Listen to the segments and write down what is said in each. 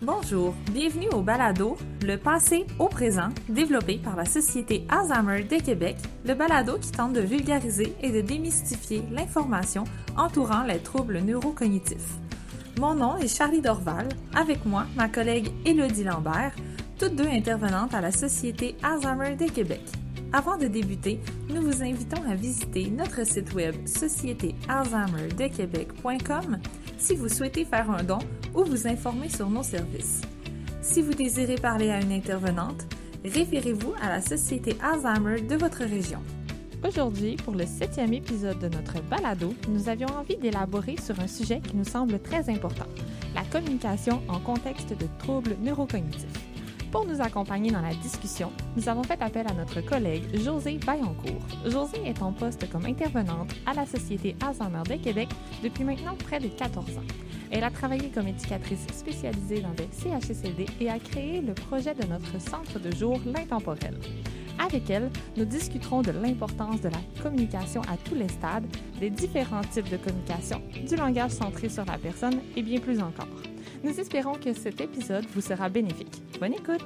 Bonjour, bienvenue au Balado, le passé au présent, développé par la Société Alzheimer de Québec, le balado qui tente de vulgariser et de démystifier l'information entourant les troubles neurocognitifs. Mon nom est Charlie Dorval, avec moi ma collègue Élodie Lambert, toutes deux intervenantes à la Société Alzheimer de Québec. Avant de débuter, nous vous invitons à visiter notre site web sociétéalzheimerdequebec.com si vous souhaitez faire un don ou vous informer sur nos services. Si vous désirez parler à une intervenante, référez-vous à la Société Alzheimer de votre région. Aujourd'hui, pour le septième épisode de notre balado, nous avions envie d'élaborer sur un sujet qui nous semble très important, la communication en contexte de troubles neurocognitifs. Pour nous accompagner dans la discussion, nous avons fait appel à notre collègue José Bayancourt. José est en poste comme intervenante à la Société Alzheimer de Québec depuis maintenant près de 14 ans. Elle a travaillé comme éducatrice spécialisée dans des CHSLD et a créé le projet de notre centre de jour L'Intemporel. Avec elle, nous discuterons de l'importance de la communication à tous les stades, des différents types de communication, du langage centré sur la personne et bien plus encore. Nous espérons que cet épisode vous sera bénéfique. Bonne écoute!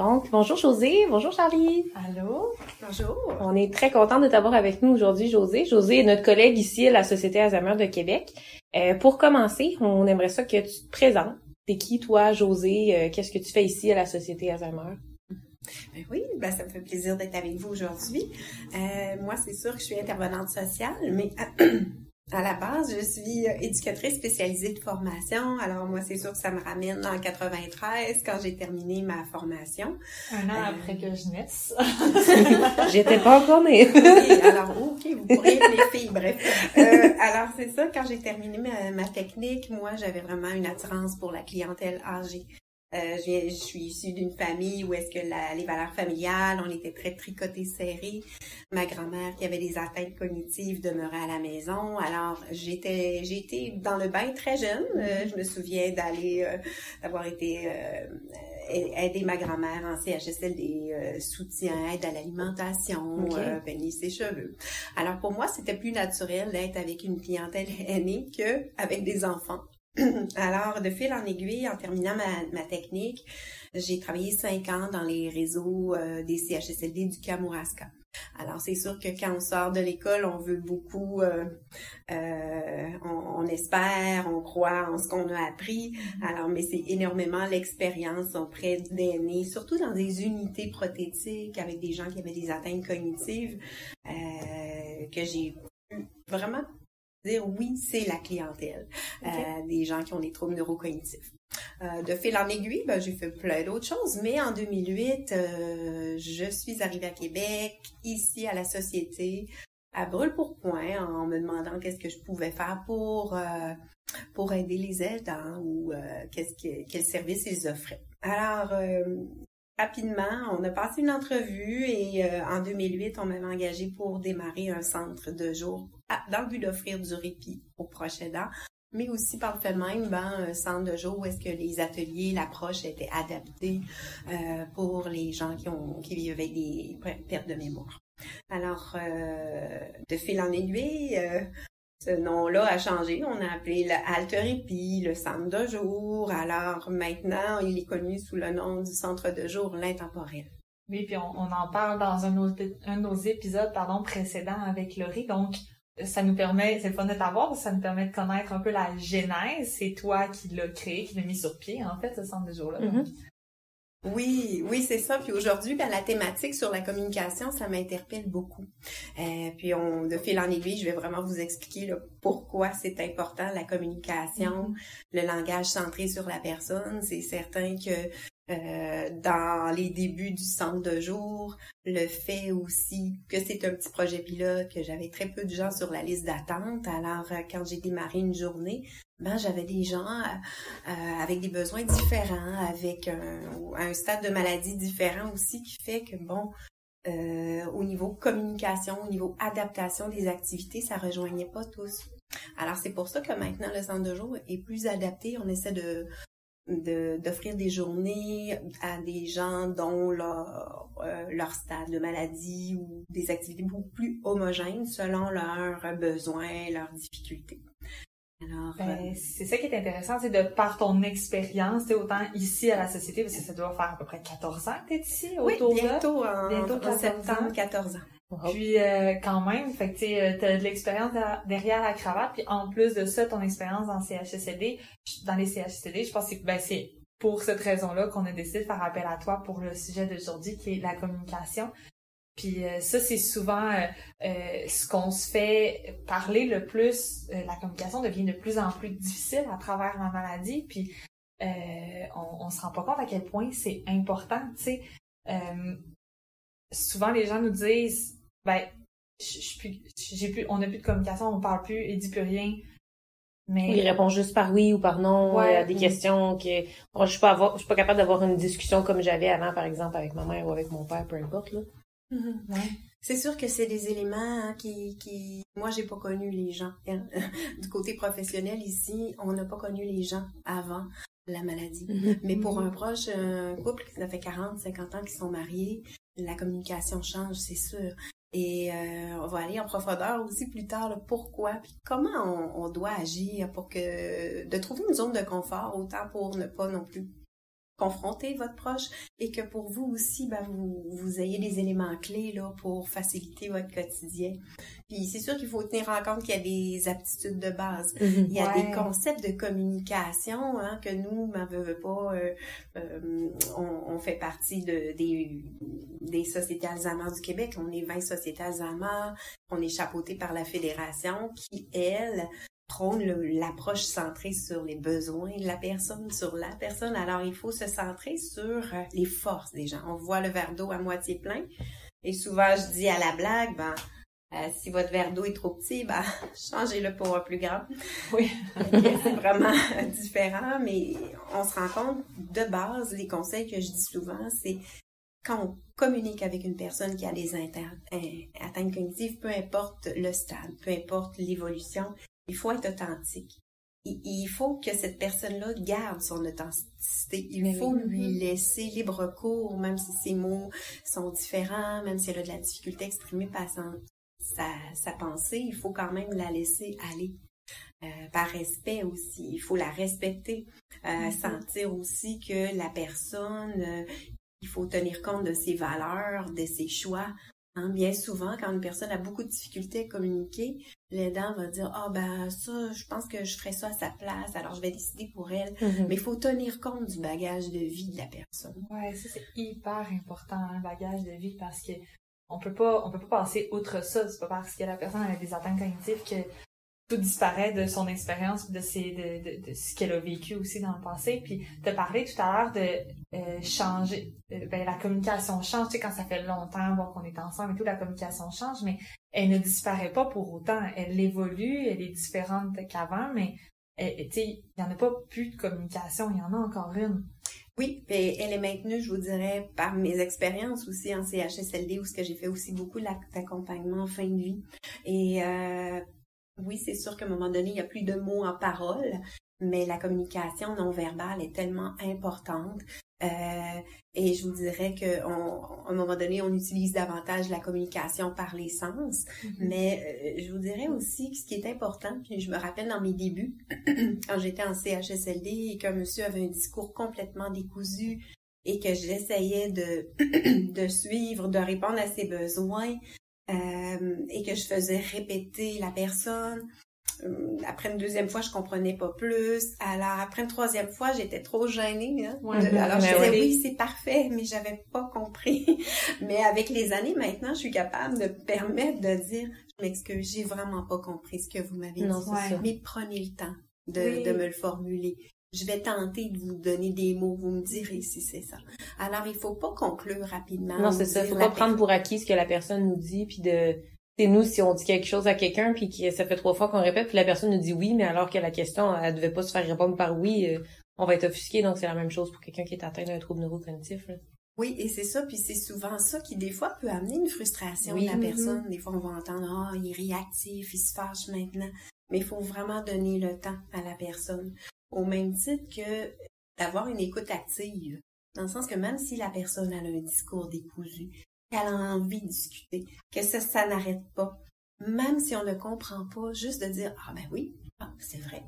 Donc, bonjour José, bonjour Charlie. Allô, bonjour. On est très content de t'avoir avec nous aujourd'hui, José. José est notre collègue ici à la Société Alzheimer de Québec. Euh, pour commencer, on aimerait ça que tu te présentes. T'es qui, toi, José? Euh, Qu'est-ce que tu fais ici à la Société Alzheimer? Ben oui, ben ça me fait plaisir d'être avec vous aujourd'hui. Euh, moi, c'est sûr que je suis intervenante sociale, mais à la base, je suis éducatrice spécialisée de formation. Alors moi, c'est sûr que ça me ramène en 93 quand j'ai terminé ma formation. Un an après que je naisse. J'étais pas encore née. alors ok, vous pourriez être les filles, bref. Euh, alors c'est ça, quand j'ai terminé ma, ma technique, moi j'avais vraiment une attirance pour la clientèle âgée. Euh, je, je suis issue d'une famille où est-ce que la, les valeurs familiales, on était très tricotés serrés. Ma grand-mère qui avait des atteintes cognitives demeurait à la maison. Alors j'étais été dans le bain très jeune. Euh, je me souviens d'aller euh, d'avoir été euh, aider ma grand-mère en CHSLD, euh, soutien, aide à l'alimentation, Ok. euh, peigner ses cheveux. Alors pour moi, c'était plus naturel d'être avec une clientèle aînée que avec des enfants. Alors, de fil en aiguille, en terminant ma, technique, j'ai travaillé cinq ans dans les réseaux euh, des CHSLD du Kamouraska. Alors, c'est sûr que quand on sort de l'école, on veut beaucoup, euh, euh, on, espère, on croit en ce qu'on a appris. Alors, mais c'est énormément l'expérience auprès d'aînés, surtout dans des unités prothétiques avec des gens qui avaient des atteintes cognitives, euh, que j'ai vraiment dire oui, c'est la clientèle, euh, des gens qui ont des troubles neurocognitifs. Euh, de fil en aiguille, ben, j'ai fait plein d'autres choses, mais en 2008, euh, je suis arrivée à Québec, ici à la société, à brûle-pour-point, en me demandant qu'est-ce que je pouvais faire pour pour aider les aidants ou qu'est-ce que quel service ils offraient. Alors rapidement, on a passé une entrevue et euh, en 2008, on m'avait engagé pour démarrer un centre de jour dans le but d'offrir du répit aux proches aidants, mais aussi par le fait même, ben, centre de jour où est-ce que les ateliers, l'approche était adaptée euh, pour les gens qui ont qui vivent avec des pertes de mémoire. Alors, euh, de fil en aiguille, euh, ce nom-là a changé. On a appelé le Alterépi, le centre de jour. Alors maintenant, il est connu sous le nom du centre de jour L'Intemporel. Oui, puis on, en parle dans un de nos épisodes pardon, précédents avec Laurie. Donc, ça nous permet, c'est le fun de t'avoir, parce que ça nous permet de connaître un peu la genèse. C'est toi qui l'as créé, qui l'as mis sur pied, en fait, ce centre de jour-là. Mhm. Oui, oui, c'est ça. Puis aujourd'hui, ben, la thématique sur la communication, ça m'interpelle beaucoup. Euh, puis on, de fil en aiguille, je vais vraiment vous expliquer là, pourquoi c'est important la communication, le langage centré sur la personne. C'est certain que euh, dans les débuts du centre de jour, le fait aussi que c'est un petit projet pilote, que j'avais très peu de gens sur la liste d'attente. Alors, euh, quand j'ai démarré une journée, ben j'avais des gens euh, avec des besoins différents, avec un, un stade de maladie différent aussi, qui fait que bon, au niveau communication, au niveau adaptation des activités, ça rejoignait pas tous. Alors c'est pour ça que maintenant le centre de jour est plus adapté. On essaie de de- d'offrir des journées à des gens dont leur, leur stade de maladie ou des activités beaucoup plus homogènes selon leurs besoins, leurs difficultés. Alors, ben, euh, c'est ça qui est intéressant, c'est de par ton expérience, autant ici à la société, parce que ça doit faire à peu près 14 ans que tu es ici, oui, bientôt, en, bientôt en septembre, 14 ans. Puis euh, quand même, fait que euh, tu as de l'expérience derrière la cravate, puis en plus de ça, ton expérience dans CHSLD, dans les CHSLD, je pense que ben, c'est pour cette raison-là qu'on a décidé de faire appel à toi pour le sujet d'aujourd'hui, qui est la communication. Puis euh, ça, c'est souvent euh, euh, ce qu'on se fait parler le plus. la communication devient de plus en plus difficile à travers la maladie. Puis on, on se rend pas compte à quel point c'est important. Tu sais, souvent les gens nous disent, ben, j'ai plus, on n'a plus de communication, on parle plus, il dit plus rien. Mais... Il répond juste par oui ou par non à des questions que je suis pas avoir, je suis pas capable d'avoir une discussion comme j'avais avant, par exemple, avec ma mère ou avec mon père, peu importe là. Mm-hmm. C'est sûr que c'est des éléments hein, qui, qui, moi j'ai pas connu les gens. Hein. du côté professionnel ici, on n'a pas connu les gens avant la maladie. Mm-hmm. Mais pour un proche, un couple qui fait 40, 50 ans qui sont mariés, la communication change, c'est sûr. Et euh, on va aller en profondeur aussi plus tard, pourquoi, puis comment on, on, doit agir pour que de trouver une zone de confort, autant pour ne pas non plus confronter votre proche et que pour vous aussi, ben, vous, vous ayez des éléments clés là, pour faciliter votre quotidien. Puis c'est sûr qu'il faut tenir en compte qu'il y a des aptitudes de base. Mhm. Il y a des concepts de communication hein, que nous, ben, veut, pas, euh, euh, on, on, fait partie de, des, des sociétés Alzheimer du Québec. On est 20 sociétés Alzheimer. On est chapeauté par la fédération qui, elle, prône l'approche centrée sur les besoins de la personne, sur la personne. Alors, il faut se centrer sur euh, les forces des gens. On voit le verre d'eau à moitié plein. Et souvent, je dis à la blague, ben, euh, si votre verre d'eau est trop petit, ben, changez-le pour un plus grand. Oui. c'est vraiment différent, mais on se rend compte, de base, les conseils que je dis souvent, c'est quand on communique avec une personne qui a des atteintes cognitives, peu importe le stade, peu importe l'évolution, il faut être authentique. Il, faut que cette personne-là garde son authenticité. Il faut lui laisser libre cours, même si ses mots sont différents, même si elle a de la difficulté à exprimer sa, sa pensée, il faut quand même la laisser aller. Euh, par respect aussi, il faut la respecter, euh, mm-hmm. sentir aussi que la personne, euh, il faut tenir compte de ses valeurs, de ses choix, Hein, bien souvent, quand une personne a beaucoup de difficultés à communiquer, l'aidant va dire ah ben ça, je pense que je ferais ça à sa place, alors je vais décider pour elle. Mm-hmm. Mais il faut tenir compte du bagage de vie de la personne. Ouais, ça c'est hyper important, un bagage de vie, parce que on peut pas, on peut pas passer outre ça. C'est pas parce que la personne a des atteintes cognitives que disparaît de son expérience, de, ses, de, ce qu'elle a vécu aussi dans le passé. Puis de parler tout à l'heure de euh, changer, euh, ben, la communication change. Tu sais, quand ça fait longtemps qu'on est ensemble et tout, la communication change, mais elle ne disparaît pas pour autant. Elle évolue, elle est différente qu'avant, mais tu sais, il n'y en a pas plus de communication, il y en a encore une. Oui, et elle est maintenue, je vous dirais, par mes expériences aussi en CHSLD, où ce que j'ai fait aussi beaucoup d'accompagnement en fin de vie. Et euh, oui, c'est sûr qu'à un moment donné, il n'y a plus de mots en parole, mais la communication non verbale est tellement importante. Euh, et je vous dirais qu'à un moment donné, on utilise davantage la communication par les sens. Mm-hmm. Mais euh, je vous dirais aussi que ce qui est important, puis je me rappelle dans mes débuts, quand j'étais en CHSLD et qu'un monsieur avait un discours complètement décousu et que j'essayais de, de suivre, de répondre à ses besoins, et que je faisais répéter la personne. Euh, après une deuxième fois, je comprenais pas plus. Alors après une troisième fois, j'étais trop gênée. Hein, alors je disais oui, c'est parfait, mais j'avais pas compris. mais avec les années maintenant, je suis capable de permettre de dire je m'excuse, j'ai vraiment pas compris ce que vous m'avez dit. Mais prenez le temps de, de me le formuler je vais tenter de vous donner des mots, vous me direz si c'est ça. Alors, il faut pas conclure rapidement. Non, c'est ça. Il faut pas prendre pour acquis ce que la personne nous dit, puis de... C'est nous, si on dit quelque chose à quelqu'un, puis que ça fait trois fois qu'on répète, puis la personne nous dit oui, mais alors que la question, elle devait pas se faire répondre par oui, euh, on va être offusqué. Donc, c'est la même chose pour quelqu'un qui est atteint d'un trouble neurocognitif. Oui, et c'est ça, puis c'est souvent ça qui, des fois, peut amener une frustration de la mm-hmm. personne. Des fois, on va entendre, ah, il est réactif, il se fâche maintenant. Mais il faut vraiment donner le temps à la personne au même titre que d'avoir une écoute active. Dans le sens que même si la personne a un discours décousu, qu'elle a envie de discuter, que ça, ça n'arrête pas. Même si on ne comprend pas, juste de dire, ah ben oui, ah, c'est vrai.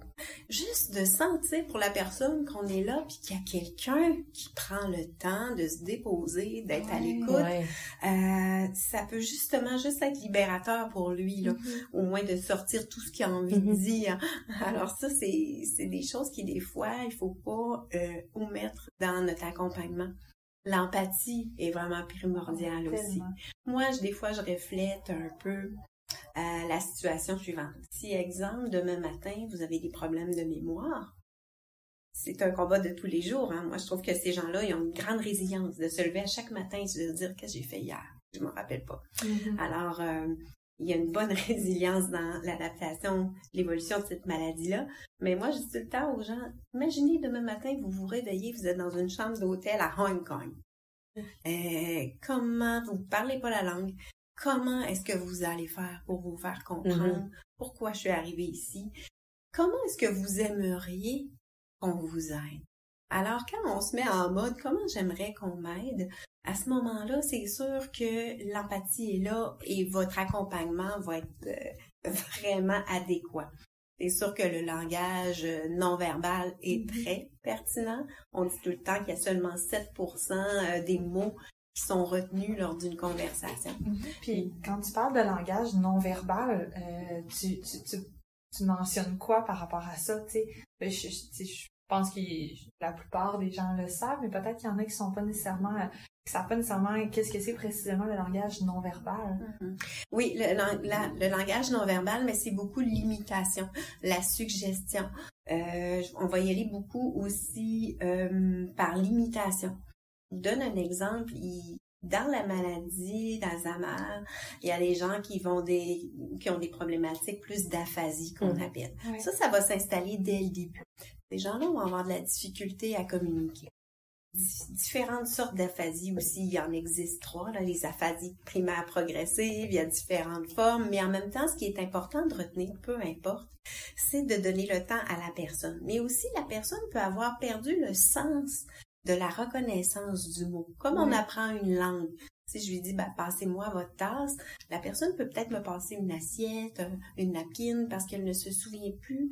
Juste de sentir pour la personne qu'on est là, puis qu'il y a quelqu'un qui prend le temps de se déposer, d'être à l'écoute, euh, ça peut justement juste être libérateur pour lui, là, mm-hmm. au moins de sortir tout ce qu'il a envie de mm-hmm. dire. Alors ça, c'est, des choses qui, des fois, il faut pas euh, omettre dans notre accompagnement. L'empathie est vraiment primordiale aussi. Moi, je, des fois, je reflète un peu à la situation suivante. Si, exemple, demain matin, vous avez des problèmes de mémoire, c'est un combat de tous les jours. Hein. Moi, je trouve que ces gens-là, ils ont une grande résilience de se lever à chaque matin et de se dire qu'est-ce que j'ai fait hier? Je m'en rappelle pas. Mm-hmm. Alors, euh, il y a une bonne résilience dans l'adaptation, l'évolution de cette maladie-là. Mais moi, je dis tout le temps aux gens, imaginez demain matin, vous vous réveillez, vous êtes dans une chambre d'hôtel à Hong Kong. Mm. Euh, comment vous parlez pas la langue, Comment est-ce que vous allez faire pour vous faire comprendre mm-hmm. pourquoi je suis arrivée ici? Comment est-ce que vous aimeriez qu'on vous aide? Alors, quand on se met en mode comment j'aimerais qu'on m'aide, à ce moment-là, c'est sûr que l'empathie est là et votre accompagnement va être euh, vraiment adéquat. C'est sûr que le langage non verbal est mm-hmm. très pertinent. On dit tout le temps qu'il y a seulement 7% euh, des mots qui sont retenus lors d'une conversation. Mhm. Puis quand tu parles de langage non verbal, euh, tu, tu, tu, tu, mentionnes quoi par rapport à ça? Tu sais, ben, je, je, pense que la plupart des gens le savent, mais peut-être qu'il y en a qui sont pas nécessairement qui savent pas nécessairement qu'est-ce que c'est précisément le langage non verbal. Mhm. Oui, le, le, langage non verbal, mais c'est beaucoup l'imitation, la suggestion. Euh, on va y aller beaucoup aussi euh, par l'imitation donne un exemple. dans la maladie d'Alzheimer, il y a des gens qui vont des qui ont des problématiques plus d'aphasie qu'on mmh. appelle. Ça, ça va s'installer dès le début. Ces gens-là vont avoir de la difficulté à communiquer. Différentes sortes d'aphasie aussi, il y en existe trois, là, les aphasies primaires progressives, il y a différentes formes, mais en même temps, ce qui est important de retenir, peu importe, c'est de donner le temps à la personne. Mais aussi, la personne peut avoir perdu le sens de la reconnaissance du mot. Comme on apprend une langue. Si je lui dis, bah, passez-moi votre tasse, la personne peut peut-être me passer une assiette, euh, une napkin, parce qu'elle ne se souvient plus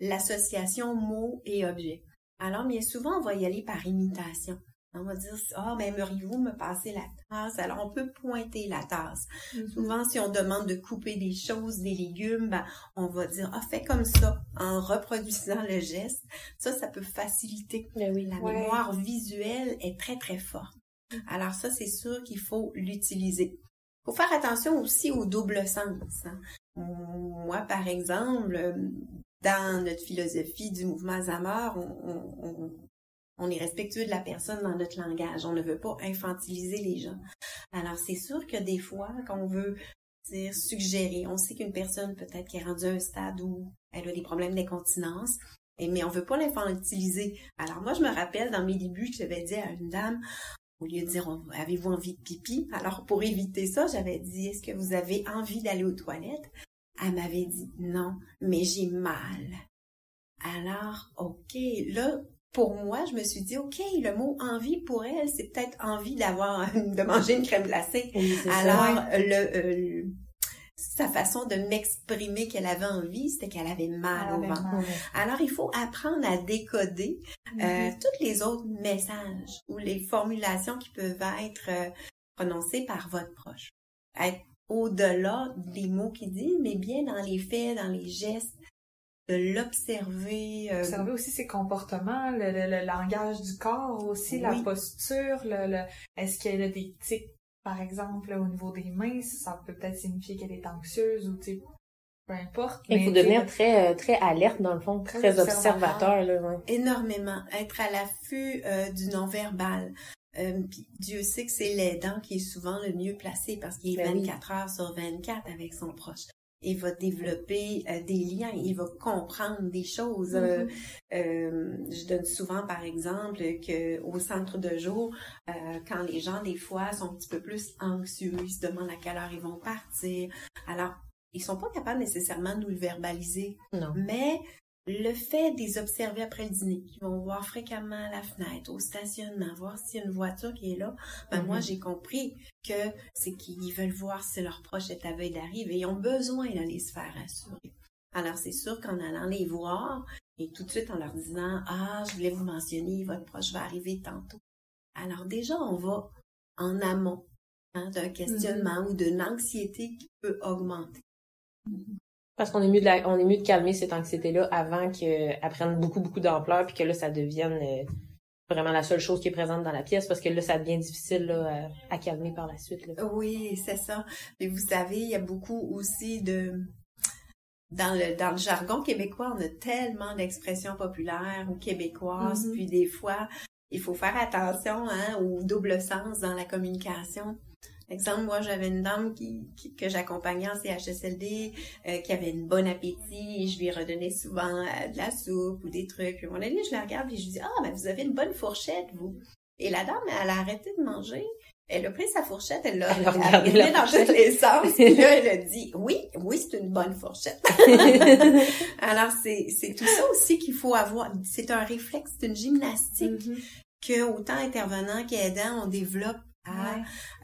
l'association mot et objet. Alors, bien souvent, on va y aller par imitation. On va dire, ah, oh, ben, aimeriez-vous me passer la tasse? Alors, on peut pointer la tasse. Mm-hmm. Souvent, si on demande de couper des choses, des légumes, ben, on va dire, ah, fais comme ça, en reproduisant le geste. Ça, ça peut faciliter. Ben oui, la mémoire visuelle est très, très forte. Mm-hmm. Alors, ça, c'est sûr qu'il faut l'utiliser. Il faut faire attention aussi au double sens. Hein. Moi, par exemple, dans notre philosophie du mouvement Zamor, on, on est respectueux de la personne dans notre langage. On ne veut pas infantiliser les gens. Alors, c'est sûr que des fois, quand on veut dire suggérer, on sait qu'une personne peut-être qui est rendue à un stade où elle a des problèmes d'incontinence, mais on veut pas l'infantiliser. Alors moi, je me rappelle dans mes débuts que j'avais dit à une dame, au lieu de dire avez-vous envie de pipi, alors pour éviter ça, j'avais dit est-ce que vous avez envie d'aller aux toilettes? Elle m'avait dit non, mais j'ai mal. Alors, ok, là, pour moi, je me suis dit, OK, le mot envie pour elle, c'est peut-être envie d'avoir, de manger une crème glacée. Alors, le, euh, sa façon de m'exprimer qu'elle avait envie, c'était qu'elle avait mal au ventre. Alors, il faut apprendre à décoder euh, mm-hmm. tous les autres messages ou les formulations qui peuvent être euh, prononcées par votre proche. Être au-delà des mots qu'il dit, mais bien dans les faits, dans les gestes, de l'observer. Euh, Observer aussi ses comportements, le, langage du corps aussi, la posture, le, est-ce qu'elle a des tics, par exemple, au niveau des mains, ça peut peut-être signifier qu'elle est anxieuse ou tu peu importe. Il faut devenir très euh, très alerte dans le fond, très, observateur là. Énormément, être à l'affût euh, du non-verbal. Dieu sait que c'est l'aidant qui est souvent le mieux placé parce qu'il est 24 ben heures sur 24 avec son proche il va développer euh, des liens, il va comprendre des choses. Euh, mm-hmm. euh, je donne souvent par exemple que au centre de jour, quand les gens des fois sont un petit peu plus anxieux, ils se demandent à quelle heure ils vont partir. Alors, ils sont pas capables nécessairement de nous le verbaliser, non. mais le fait des observer après le dîner, qui vont voir fréquemment la fenêtre, au stationnement, voir s'il y a une voiture qui est là, ben moi, mhm. j'ai compris que c'est qu'ils veulent voir si leur proche est à veille d'arriver et ils ont besoin d'aller se faire assurer. Alors, c'est sûr qu'en allant les voir et tout de suite en leur disant, ah, je voulais vous mentionner, votre proche va arriver tantôt. Alors, déjà, on va en amont hein, d'un questionnement mhm. ou d'une anxiété qui peut augmenter. Mhm. Parce qu'on est mieux de on est mieux de calmer cette anxiété-là avant qu'elle prenne beaucoup, beaucoup d'ampleur puis que là, ça devienne euh, vraiment la seule chose qui est présente dans la pièce parce que là, ça devient difficile là, à, calmer par la suite. Oui, c'est ça. Mais vous savez, il y a beaucoup aussi de... Dans le, dans le jargon québécois, on a tellement d'expressions populaires ou québécoises, mm-hmm. puis des fois, il faut faire attention hein, au double sens dans la communication. Exemple, moi, j'avais une dame qui, que j'accompagnais en CHSLD, euh, qui avait une bonne appétit, et je lui redonnais souvent euh, de la soupe ou des trucs. Puis à un moment donné, je la regarde et je lui dis, ah, ben, vous avez une bonne fourchette, vous. Et la dame, elle a arrêté de manger. Elle a pris sa fourchette, elle l'a regardée dans tous les sens. Puis là, elle a dit, oui, oui, c'est une bonne fourchette. Alors, c'est, c'est tout ça aussi qu'il faut avoir. C'est un réflexe, c'est une gymnastique mm-hmm. que autant intervenants qu'aidants, on développe à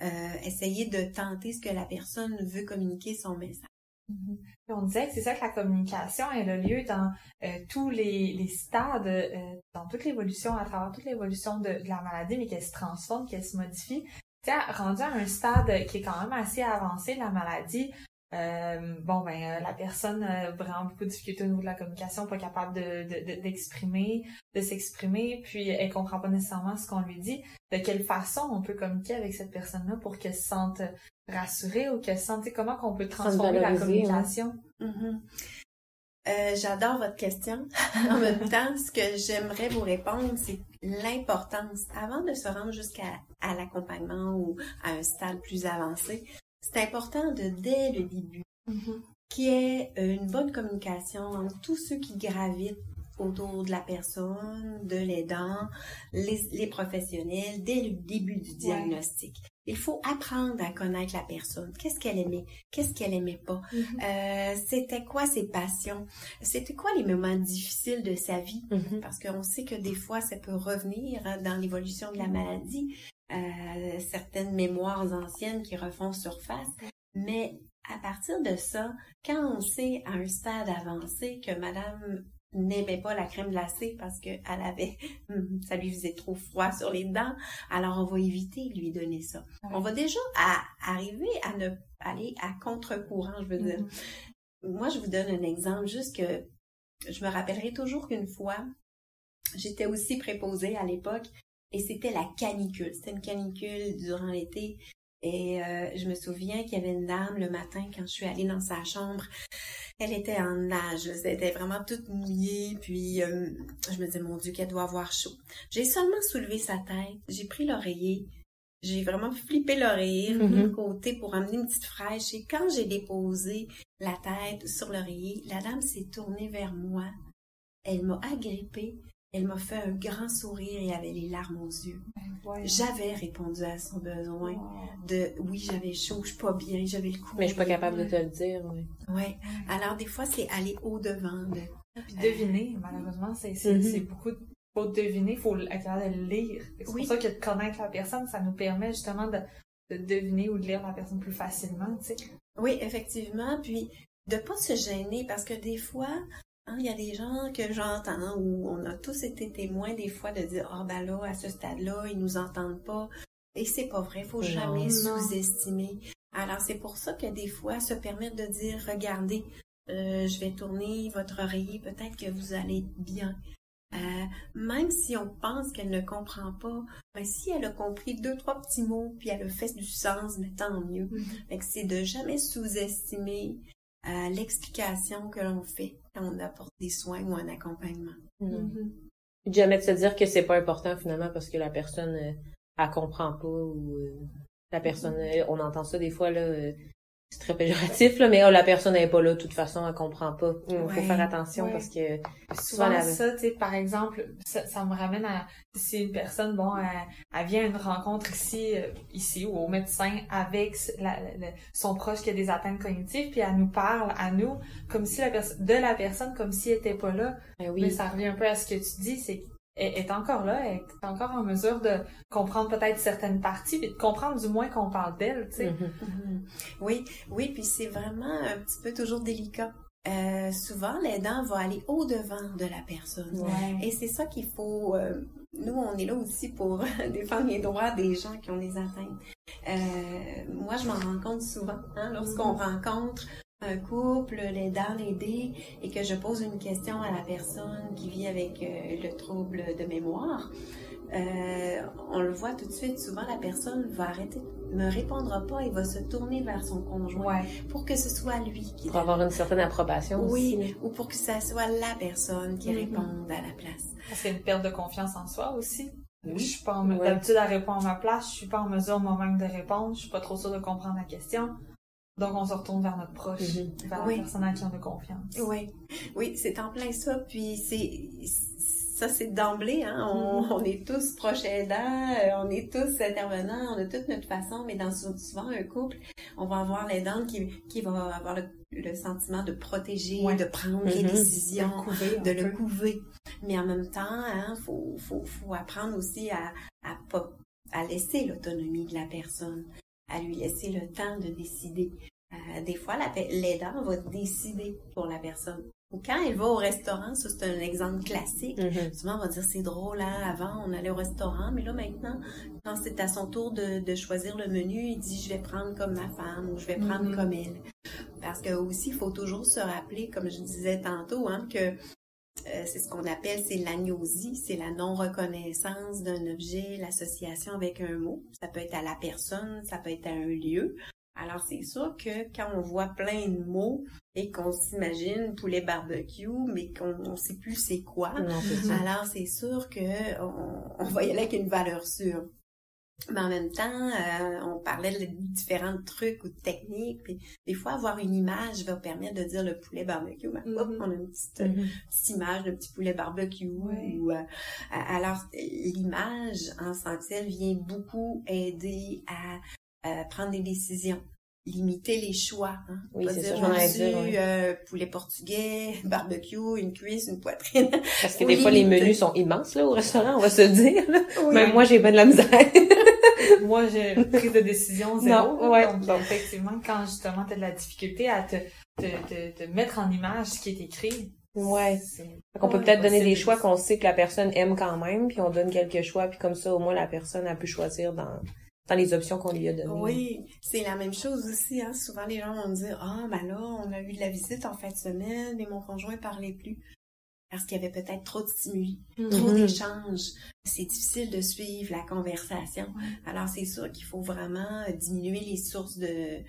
euh, essayer de tenter ce que la personne veut communiquer son message. Mm-hmm. On disait que c'est ça que la communication est le lieu dans euh, tous les, les stades, euh, dans toute l'évolution, à travers toute l'évolution de, la maladie, mais qu'elle se transforme, qu'elle se modifie. Tiens, rendu à un stade qui est quand même assez avancé de la maladie, euh, bon ben euh, la personne a vraiment beaucoup de difficultés au niveau de la communication, pas capable de d'exprimer, de, s'exprimer, puis elle comprend pas nécessairement ce qu'on lui dit. De quelle façon on peut communiquer avec cette personne-là pour qu'elle se sente rassurée ou qu'elle se sente comment qu'on peut transformer la communication? Mm-hmm. Euh, j'adore votre question. en même temps, ce que j'aimerais vous répondre, c'est l'importance, avant de se rendre jusqu'à à l'accompagnement ou à un stade plus avancé, c'est important de, dès le début, mm-hmm. qu'il y ait une bonne communication entre tous ceux qui gravitent autour de la personne, de l'aidant, les, professionnels, dès le début du diagnostic. Il faut apprendre à connaître la personne. Qu'est-ce qu'elle aimait? Qu'est-ce qu'elle aimait pas? Mm-hmm. Euh, c'était quoi ses passions? C'était quoi les moments difficiles de sa vie? Mm-hmm. Parce qu'on sait que des fois, ça peut revenir dans l'évolution de la maladie. Euh, certaines mémoires anciennes qui refont surface. Mais à partir de ça, quand on sait à un stade avancé que Madame n'aimait pas la crème glacée parce qu'elle avait, ça lui faisait trop froid sur les dents, alors on va éviter de lui donner ça. On va déjà arriver à ne aller à contre-courant, je veux dire. Mm-hmm. Moi, je vous donne un exemple, juste que je me rappellerai toujours qu'une fois, j'étais aussi préposée à l'époque et c'était la canicule. C'était une canicule durant l'été. Et euh, je me souviens qu'il y avait une dame le matin quand je suis allée dans sa chambre. Elle était en nage, elle était vraiment toute mouillée. Puis euh, je me disais, mon Dieu, qu'elle doit avoir chaud. J'ai seulement soulevé sa tête, j'ai pris l'oreiller, j'ai vraiment flippé l'oreiller de mm-hmm. côté pour amener une petite fraîche. Et quand j'ai déposé la tête sur l'oreiller, la dame s'est tournée vers moi. Elle m'a agrippée elle m'a fait un grand sourire et avait les larmes aux yeux. Ben, j'avais répondu à son besoin de oui, j'avais chaud, je suis pas bien, j'avais le coup. Mais je suis pas capable de te le dire, oui. Ouais. Alors des fois, c'est aller au devant de. Puis deviner, malheureusement, c'est mm-hmm. beaucoup de faut deviner, il faut être capable de lire. C'est pour ça que de connaître la personne, ça nous permet justement de, de, deviner ou de lire la personne plus facilement, tu sais. Oui, effectivement. Puis de pas se gêner parce que des fois, il y a des gens que j'entends où on a tous été témoins des fois de dire ah ben là à ce stade-là ils nous entendent pas et c'est pas vrai, faut jamais sous-estimer. Alors c'est pour ça que des fois se permettre de dire regardez euh, je vais tourner votre oreiller peut-être que vous allez bien. Euh, même si on pense qu'elle ne comprend pas, ben, si elle a compris deux, trois petits mots, puis elle a fait du sens, mais tant mieux. Mm-hmm. C'est de jamais sous-estimer à l'explication que l'on fait quand on apporte des soins ou un accompagnement. Mm Jamais de se dire que c'est pas important finalement parce que la personne euh, elle comprend pas ou euh, la personne mm-hmm. euh, on entend ça des fois là c'est très péjoratif, là, mais oh, la personne n'est pas là, de toute façon, elle comprend pas. Il faut faire attention parce que souvent, ça, tu sais, par exemple, ça, ça, me ramène à si une personne, bon, elle, vient à une rencontre ici, euh, ici ou au médecin avec la, son proche qui a des atteintes cognitives, puis elle nous parle à nous comme si la personne de la personne comme si elle était pas là. Ben oui. Mais ça revient un peu à ce que tu dis, c'est est, encore là, est encore en mesure de comprendre peut-être certaines parties, puis de comprendre du moins qu'on parle d'elle, tu sais. Mm-hmm. Mm-hmm. Oui, oui, puis c'est vraiment un petit peu toujours délicat. Euh, souvent, l'aidant va aller au-devant de la personne. Et c'est ça qu'il faut... Euh, nous, on est là aussi pour défendre les droits des gens qui ont des atteintes. Euh, moi, je m'en rends compte souvent. Hein, lorsqu'on mm-hmm. rencontre un couple, l'aidant, l'aider, et que je pose une question à la personne qui vit avec euh, le trouble de mémoire, euh, on le voit tout de suite. Souvent, la personne va arrêter, me répondra pas et va se tourner vers son conjoint pour que ce soit lui qui. Pour avoir une certaine approbation oui, aussi. ou pour que ce soit la personne qui mm-hmm. réponde à la place. C'est une perte de confiance en soi aussi. Oui. Je suis pas en mesure, d'habitude, à répondre à ma place, je suis pas en mesure moi-même de répondre, je suis pas trop sûre de comprendre la question. Donc, on se retourne vers notre proche, mhm. vers la personne à qui on a confiance. Oui, oui, c'est en plein ça. Puis c'est ça, c'est d'emblée. Hein? On, mhm. on, est tous proches aidants, euh, on est tous intervenants, on a toute notre façon. Mais dans souvent un couple, on va avoir l'aidant qui, qui va avoir le, sentiment de protéger, de prendre les mhm. décisions, de le couver. Mais en même temps, hein, faut, faut, faut apprendre aussi à, à, à laisser l'autonomie de la personne à lui laisser le temps de décider. Euh, des fois, l'aidant va décider pour la personne. Ou quand elle va au restaurant, ça c'est un exemple classique. Mm-hmm. Souvent, on va dire c'est drôle, hein, avant on allait au restaurant, mais là maintenant, quand c'est à son tour de, de, choisir le menu, il dit je vais prendre comme ma femme ou je vais prendre mm-hmm. comme elle. Parce que aussi, il faut toujours se rappeler, comme je disais tantôt, hein, que euh, c'est ce qu'on appelle, c'est l'agnosie, c'est la non-reconnaissance d'un objet, l'association avec un mot. Ça peut être à la personne, ça peut être à un lieu. Alors c'est sûr que quand on voit plein de mots et qu'on s'imagine poulet barbecue, mais qu'on ne sait plus c'est quoi, alors c'est sûr que on, va y aller avec une valeur sûre. Mais en même temps, euh, on parlait de différents trucs ou techniques. Puis des fois, avoir une image va permettre de dire le poulet barbecue. Ben, mm-hmm. on a une petite, mm-hmm. image de petit poulet barbecue. Ou, euh, alors, l'image en tant vient beaucoup aider à prendre des décisions limiter les choix. Hein. Oui, c'est ça, je euh, poulet portugais, barbecue, une cuisse, une poitrine. Parce que des fois, les menus sont immenses là au restaurant, on va se dire. Même moi, j'ai pas de la misère. moi, j'ai prise de décision zéro. Non, ouais. Donc, effectivement, quand justement tu as de la difficulté à te, te, te, mettre en image ce qui est écrit, Ouais. On peut peut-être donner des choix qu'on sait que la personne aime quand même, puis on donne quelques choix, puis comme ça, au moins, la personne a pu choisir dans dans les options qu'on lui a données. Oui, c'est la même chose aussi. Hein. Souvent, les gens vont me dire, ah, ben là, on a eu de la visite en fin de semaine, mais mon conjoint parlait plus. Parce qu'il y avait peut-être trop de stimuli, mm-hmm. trop d'échanges. C'est difficile de suivre la conversation. Alors, c'est sûr qu'il faut vraiment diminuer les sources de,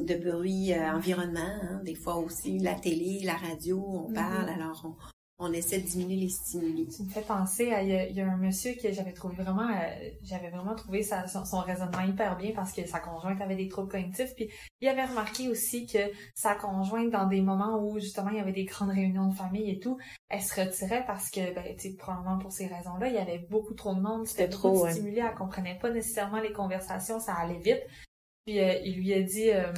de bruit euh, environnement. Hein. Des fois aussi, la télé, la radio, on mm-hmm. parle. Alors, on, on essaie de diminuer les stimuli. Tu me fais penser à, il y a, un monsieur que j'avais trouvé vraiment, euh, j'avais vraiment trouvé son, raisonnement hyper bien parce que sa conjointe avait des troubles cognitifs, puis il avait remarqué aussi que sa conjointe, dans des moments où justement il y avait des grandes réunions de famille et tout, elle se retirait parce que, ben, tu sais, probablement pour ces raisons-là, il y avait beaucoup trop de monde, c'était trop stimulé, elle comprenait pas nécessairement les conversations, ça allait vite. Puis euh, il lui a dit, euh,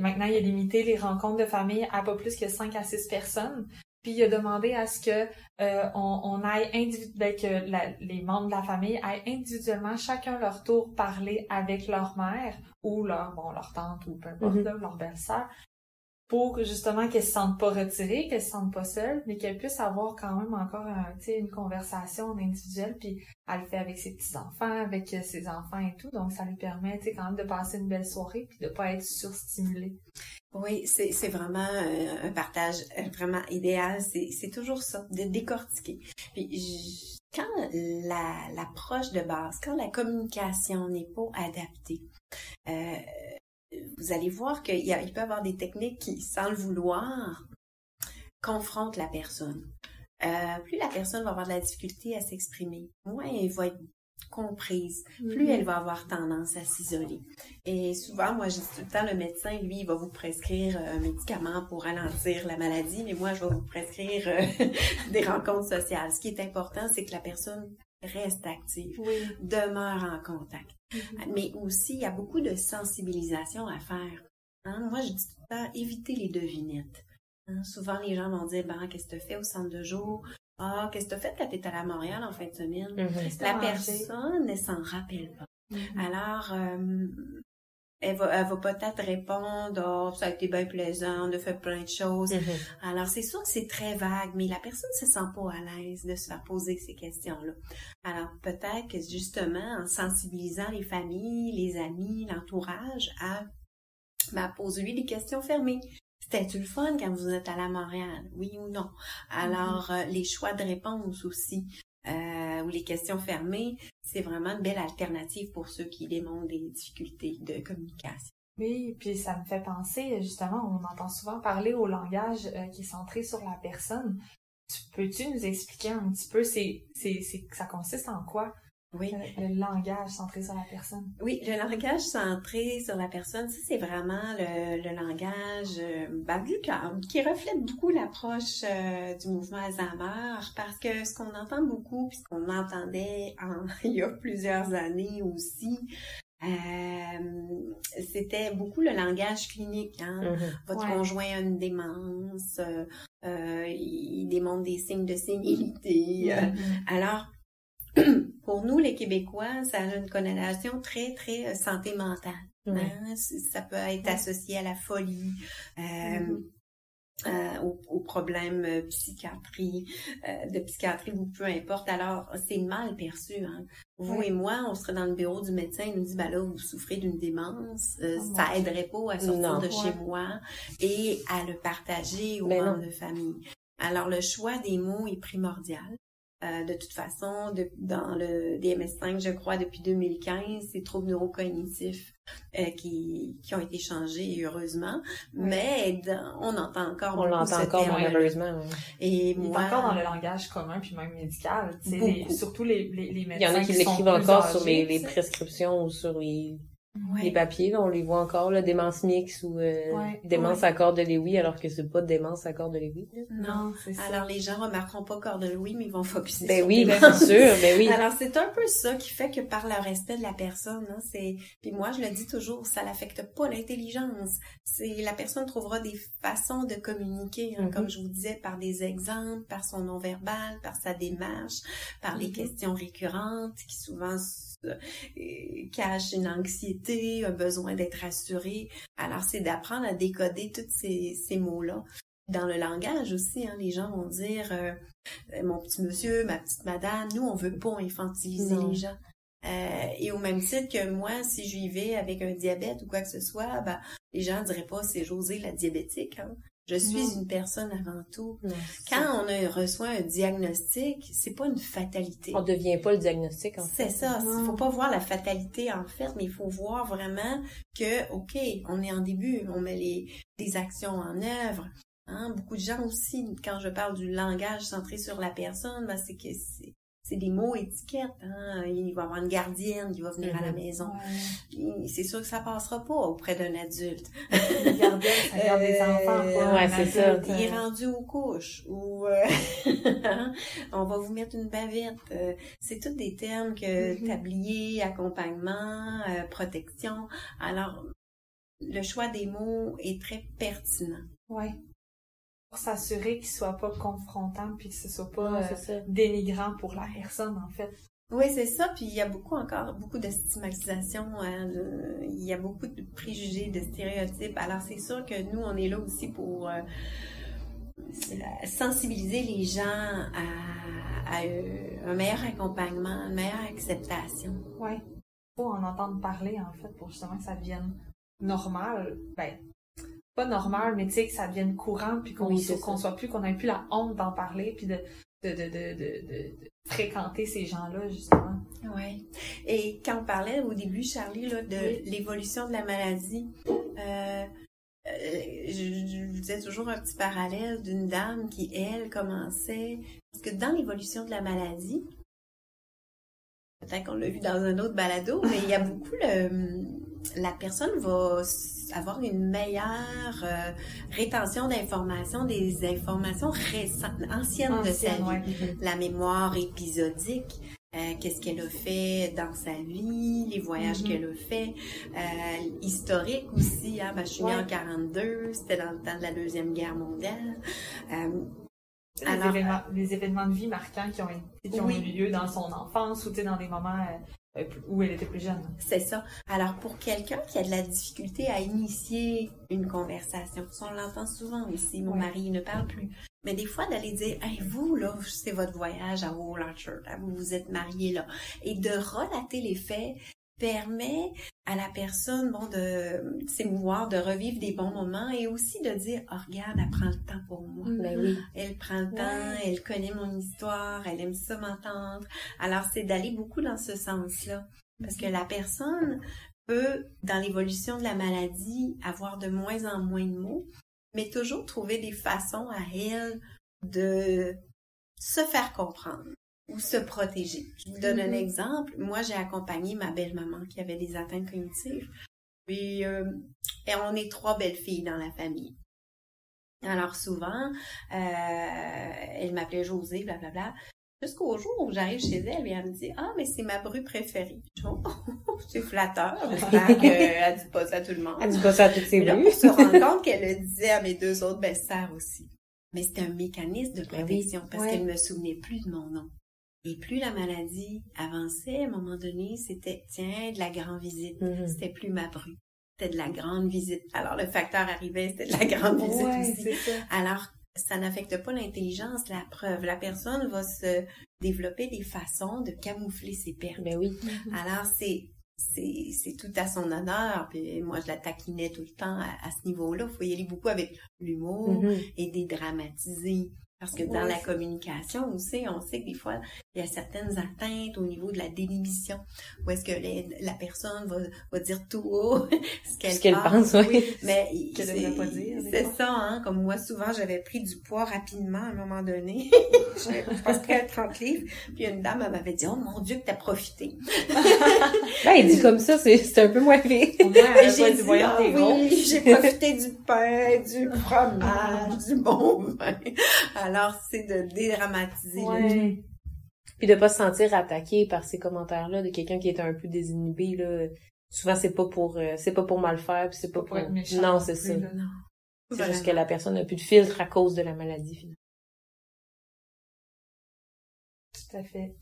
maintenant il a limité les rencontres de famille à pas plus que 5 à 6 personnes. Puis il a demandé à ce que euh, on, on, aille ben, que les membres de la famille aillent individuellement chacun leur tour parler avec leur mère ou leur bon leur tante ou peu importe mm-hmm. leur belle-sœur pour justement qu'elles se sentent pas retirées, qu'elles se sentent pas seules, mais qu'elles puissent avoir quand même encore un, une conversation individuelle, puis elle le fait avec ses petits-enfants, avec euh, ses enfants et tout, donc ça lui permet quand même de passer une belle soirée, puis de pas être surstimulée. Oui, c'est, vraiment euh, un partage euh, vraiment idéal, c'est, toujours ça, de décortiquer. Puis quand la, l'approche de base, quand la communication n'est pas adaptée, euh, vous allez voir qu'il peut y avoir des techniques qui, sans le vouloir, confrontent la personne. Euh, plus la personne va avoir de la difficulté à s'exprimer, moins elle va être comprise, plus Mhm. elle va avoir tendance à s'isoler. Et souvent, moi, je dis tout le temps, le médecin, lui, il va vous prescrire euh, un médicament pour ralentir la maladie, mais moi, je vais vous prescrire euh, des rencontres sociales. Ce qui est important, c'est que la personne reste active, Oui. demeure en contact. Mais aussi, il y a beaucoup de sensibilisation à faire. Hein, Moi, je dis tout le temps, évitez les devinettes. Hein, souvent, les gens vont dire, ben, qu'est-ce que tu fais au centre de jour? Ah, qu'est-ce que tu as fait quand tu à la Montréal en fin de semaine? La personne ne s'en rappelle pas. Mhm. Alors, euh, elle va, elle va peut-être répondre, oh, ça a été bien plaisant, on a fait plein de choses. Mhm. Alors, c'est sûr que c'est très vague, mais la personne se sent pas à l'aise de se faire poser ces questions-là. Alors, peut-être que justement, en sensibilisant les familles, les amis, l'entourage à, ben, poser-lui des questions fermées. C'était-tu le fun quand vous êtes allé à Montréal? Oui ou non? Alors, euh, les choix de réponse aussi, euh, ou les questions fermées, c'est vraiment une belle alternative pour ceux qui démontrent des difficultés de communication. Oui, puis ça me fait penser, justement, on entend souvent parler au langage euh, qui est centré sur la personne. Tu- Peux-tu nous expliquer un petit peu, c'est, c'est, ça consiste en quoi, Oui. le, le langage centré sur la personne? Oui, le langage centré sur la personne, ça c'est vraiment le, le langage euh, ben, du cœur, qui reflète beaucoup l'approche euh, du mouvement Alzheimer, parce que ce qu'on entend beaucoup, puis ce qu'on entendait en- il y a plusieurs années aussi, euh, c'était beaucoup le langage clinique. Hein? Mhm. Votre Ouais. conjoint a une démence, euh, euh, il démontre des signes de sénilité. euh, alors, pour nous, les Québécois, ça a une connotation très, très euh, santé mentale. Hein. Ça peut être associé à la folie, euh, Mhm. euh, aux, aux problèmes psychiatrie, euh, de psychiatrie ou peu importe. Alors, c'est mal perçu. Hein. Vous et moi, on serait dans le bureau du médecin, il nous dit, ben là, vous souffrez d'une démence, euh, Oh ça aiderait pas à sortir Non. de Ouais. chez moi et à le partager aux Ben non. membres de famille. Alors, le choix des mots est primordial. Euh, de toute façon, de- dans le DMS5, je crois, depuis 2015, c'est troubles neurocognitifs euh, qui, qui ont été changés, heureusement. Mais dans- on entend encore On l'entend encore, terme-là. malheureusement. Et Il est encore dans le langage commun, puis même médical. tu sais, les- surtout les, les, les Il y médecins en a qui sont l'écrivent encore sur âgés, les, les sais. prescriptions ou sur les, Ouais. les papiers. Là, on les voit encore, là, démence mix ou euh, Ouais, démence ouais. à corps de Lewy, alors que c'est pas démence à corps de Lewy. Non. c'est ça. Alors, les gens remarqueront pas corps de Louis, mais ils vont focuser Ben sur oui, bien sûr, ben oui. Alors, c'est un peu ça qui fait que par le respect de la personne, hein, c'est, puis moi, je le dis toujours, ça n'affecte pas l'intelligence. C'est, la personne trouvera des façons de communiquer, hein, Mhm. comme je vous disais, par des exemples, par son non-verbal, par sa démarche, par les Mhm. questions récurrentes qui souvent euh, cachent une anxiété, un besoin d'être assuré. Alors, c'est d'apprendre à décoder tous ces, ces mots-là. Dans le langage aussi, hein, les gens vont dire, euh, euh, mon petit monsieur, ma petite madame, nous, on veut pas infantiliser Non. les gens. Euh, et au même titre que moi, si je vivais avec un diabète ou quoi que ce soit, ben, les gens diraient pas c'est José la diabétique. Hein. Je suis une personne avant tout. Quand on a reçoit un diagnostic, c'est pas une fatalité. On devient pas le diagnostic, en fait. C'est ça. Il faut pas voir la fatalité en fait, mais il faut voir vraiment que, ok, on est en début, on met les, les actions en œuvre. Hein? Beaucoup de gens aussi, quand je parle du langage centré sur la personne, ben, c'est que c'est c'est des mots étiquettes. Hein? Il va y avoir une gardienne qui va venir à la maison. Ouais. C'est sûr que ça passera pas auprès d'un adulte. Ça garde des Euh, enfants, ouais, un c'est ça. Il est rendu aux couches ou euh, on va vous mettre une bavette. Euh, c'est tous des termes que Mhm. tablier, accompagnement, euh, protection. Alors, le choix des mots est très pertinent. Ouais. Pour s'assurer qu'il soit pas confrontant puis que ce soit pas euh, dénigrant pour la personne, en fait. Oui, c'est ça. Puis il y a beaucoup encore, beaucoup de stigmatisation. hein, de- il y a beaucoup de préjugés, de stéréotypes. Alors c'est sûr que nous, on est là aussi pour euh, sensibiliser les gens à, à, euh, un meilleur accompagnement, une meilleure acceptation. Ouais. Faut en entendre parler, en fait, pour justement que ça devienne normal. Ben, pas normal, mais tu sais, que ça devienne courant puis qu'on Oui, soit, plus, qu'on ait plus la honte d'en parler puis de, de, de, de, fréquenter ces gens-là, justement. Oui. Et quand on parlait au début, Charlie, là, de Oui. l'évolution de la maladie, euh, euh, je, je faisais toujours un petit parallèle d'une dame qui, elle, commençait... Parce que dans l'évolution de la maladie, peut-être qu'on l'a vu dans un autre balado, mais il y a beaucoup le, la personne va avoir une meilleure euh, rétention d'informations, des informations récentes, anciennes de sa vie, la mémoire épisodique. Euh, qu'est-ce qu'elle a fait dans sa vie, les voyages mm-hmm. qu'elle a fait, euh, historique aussi. Hein, ben, je suis née en 42, c'était dans le temps de la deuxième guerre mondiale. Euh, les, événements, les événements de vie marquants qui ont, qui ont eu lieu dans son enfance ou dans des moments euh, où elle était plus jeune. C'est ça. Alors, pour quelqu'un qui a de la difficulté à initier une conversation, ça on l'entend souvent aussi, mon mari ne parle plus. Mais des fois, d'aller dire, hey, vous, là, c'est votre voyage à Old Orchard, vous vous êtes mariés là, et de relater les faits, permet à la personne bon de s'émouvoir, de revivre des bons moments et aussi de dire oh regarde, elle prend le temps pour moi. Ben oui. Elle prend le temps, elle connaît mon histoire, elle aime ça m'entendre. Alors c'est d'aller beaucoup dans ce sens-là parce que la personne peut dans l'évolution de la maladie avoir de moins en moins de mots, mais toujours trouver des façons à elle de se faire comprendre ou se protéger. Je vous donne un mm-hmm. exemple. Moi, j'ai accompagné ma belle-maman qui avait des atteintes cognitives. Puis, euh, et on est trois belles filles dans la famille. Alors souvent, euh, elle m'appelait José, blablabla. Jusqu'au jour où j'arrive chez elle et elle me dit Ah, mais c'est ma bru préférée. Oh, c'est flatteur. J'espère qu'elle dit pas ça à tout le monde. Elle dit pas ça à toutes ses brues. On se rend compte qu'elle le disait à mes deux autres belles-sœurs aussi. Mais c'était un mécanisme de ben protection parce qu'elle me souvenait plus de mon nom. Et plus la maladie avançait, à un moment donné, c'était, tiens, de la grande visite. Mm-hmm. C'était plus ma bru. C'était de la grande visite. Alors, le facteur arrivait, c'était de la grande visite aussi. Ça. Alors, ça n'affecte pas l'intelligence, la preuve. La personne va se développer des façons de camoufler ses pertes. Ben oui. Alors, c'est, c'est, c'est tout à son honneur. Puis moi, je la taquinais tout le temps à, ce niveau-là. Il faut y aller beaucoup avec l'humour mm-hmm. et dédramatiser. Parce que dans la communication aussi, on sait que des fois, il y a certaines atteintes au niveau de la démission, où est-ce que la personne va, va dire tout haut ce qu'elle pense. oui. Mais qu'elle pas dire. C'est ça, hein. Comme moi, souvent, j'avais pris du poids rapidement à un moment donné. je pense qu'à 30 livres. Puis une dame, elle m'avait dit, oh mon Dieu, que t'as profité. ben, il dit comme ça, c'est un peu moins vite. J'ai dit, ah, oui, j'ai profité du pain, du fromage, du bon vin. Alors, c'est de dédramatiser ouais. Puis de pas se sentir attaqué par ces commentaires-là de quelqu'un qui est un peu désinhibé, là. Souvent, c'est pas pour, euh, c'est pas pour mal faire, puis c'est pas pour... Être méchant non, c'est ça. C'est juste que la personne n'a plus de filtre à cause de la maladie, finalement. Tout à fait.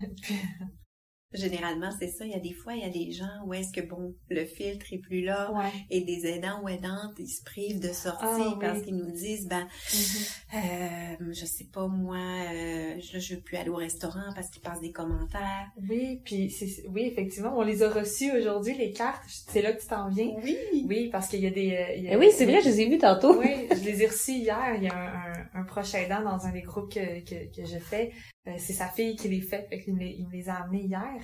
Généralement, c'est ça. Il y a des fois, il y a des gens où est-ce que, bon, le filtre est plus là et des aidants ou aidantes, ils se privent de sortir ah, parce qu'ils nous disent, ben, mm-hmm. euh, je sais pas, moi, euh, je, je veux plus aller au restaurant parce qu'ils passent des commentaires. Oui, puis c'est, oui, effectivement, on les a reçus aujourd'hui, les cartes. C'est là que tu t'en viens. Oui. Oui, parce qu'il y a des... Euh, eh oui, c'est vrai, je les ai vus tantôt. oui, je les ai reçus hier. Il y a un, un, proche aidant dans un des groupes que, que, que je fais c'est sa fille qui les fait, fait qu'il me les, il me les a amenés hier.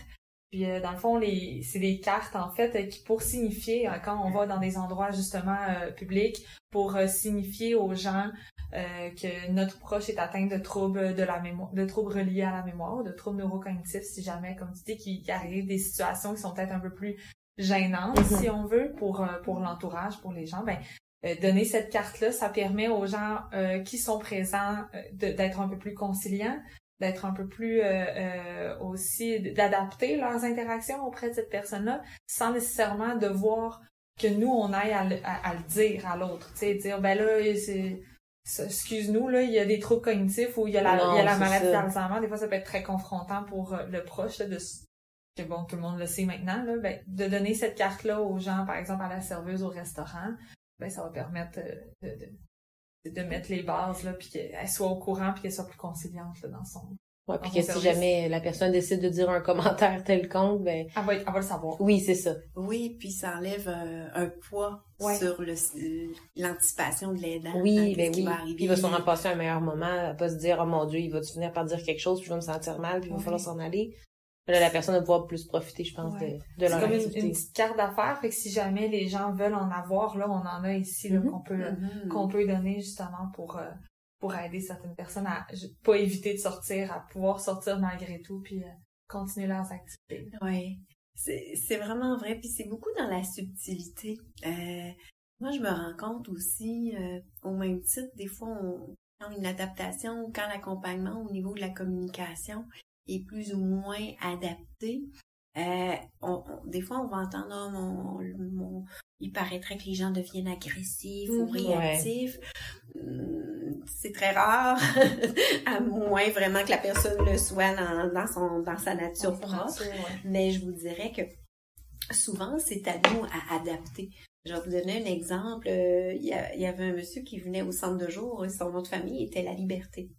Puis euh, dans le fond, les, c'est des cartes en fait euh, qui pour signifier quand on va dans des endroits justement publics, pour signifier aux gens que notre proche est atteint de troubles de la mémoire, de troubles reliés à la mémoire, de troubles neurocognitifs, si jamais, comme tu dis, qu'il arrive des situations qui sont peut-être un peu plus gênantes, mm-hmm. si on veut, pour pour l'entourage, pour les gens. Ben donner cette carte-là, ça permet aux gens qui sont présents d'être un peu plus conciliants, d'être un peu plus euh, euh, aussi d'adapter leurs interactions auprès de cette personne-là sans nécessairement devoir que nous on aille à, le dire à l'autre tu sais dire ben là c'est excuse-nous là il y a des troubles cognitifs ou il y a la, il y a la maladie d'Alzheimer. Des fois ça peut être très confrontant pour euh, le proche de que bon tout le monde le sait maintenant là. Ben, de donner cette carte là aux gens par exemple à la serveuse au restaurant ben ça va permettre de, de mettre les bases là puis qu'elle soit au courant puis qu'elle soit plus conciliante là, dans son Ouais, puis que si jamais la personne décide de dire un commentaire tel quelconque, ben elle va, elle va le savoir. Oui, c'est ça. Oui, puis ça enlève euh, un poids sur le l'anticipation de l'aidant. Oui, hein, ben oui. Va il va sûrement passer un meilleur moment, à pas se dire oh mon dieu, il va finir par dire quelque chose, puis je vais me sentir mal, puis il va falloir s'en aller. Là, la personne va pouvoir plus profiter, je pense, de, de leur C'est comme une, petite carte d'affaires, fait que si jamais les gens veulent en avoir, là, on en a ici, là, mm-hmm. qu'on peut, mm-hmm. qu'on peut donner justement pour, euh, pour aider certaines personnes à pas éviter de sortir, à pouvoir sortir malgré tout, puis euh, continuer leurs activités. Oui, c'est vraiment vrai. Puis c'est beaucoup dans la subtilité. Euh, moi, je me rends compte aussi, euh, au même titre, des fois, on, quand une adaptation, quand l'accompagnement au niveau de la communication est plus ou moins adapté, euh, on, des fois, on va entendre oh, mon, il paraîtrait que les gens deviennent agressifs ou mhm. réactifs. Hum, c'est très rare, à moins vraiment que la personne le soit dans, dans son dans sa nature propre. Mais je vous dirais que souvent, c'est à nous à adapter. Je vais vous donner un exemple. Euh, il y, y, avait un monsieur qui venait au centre de jour et son nom de famille était La Liberté.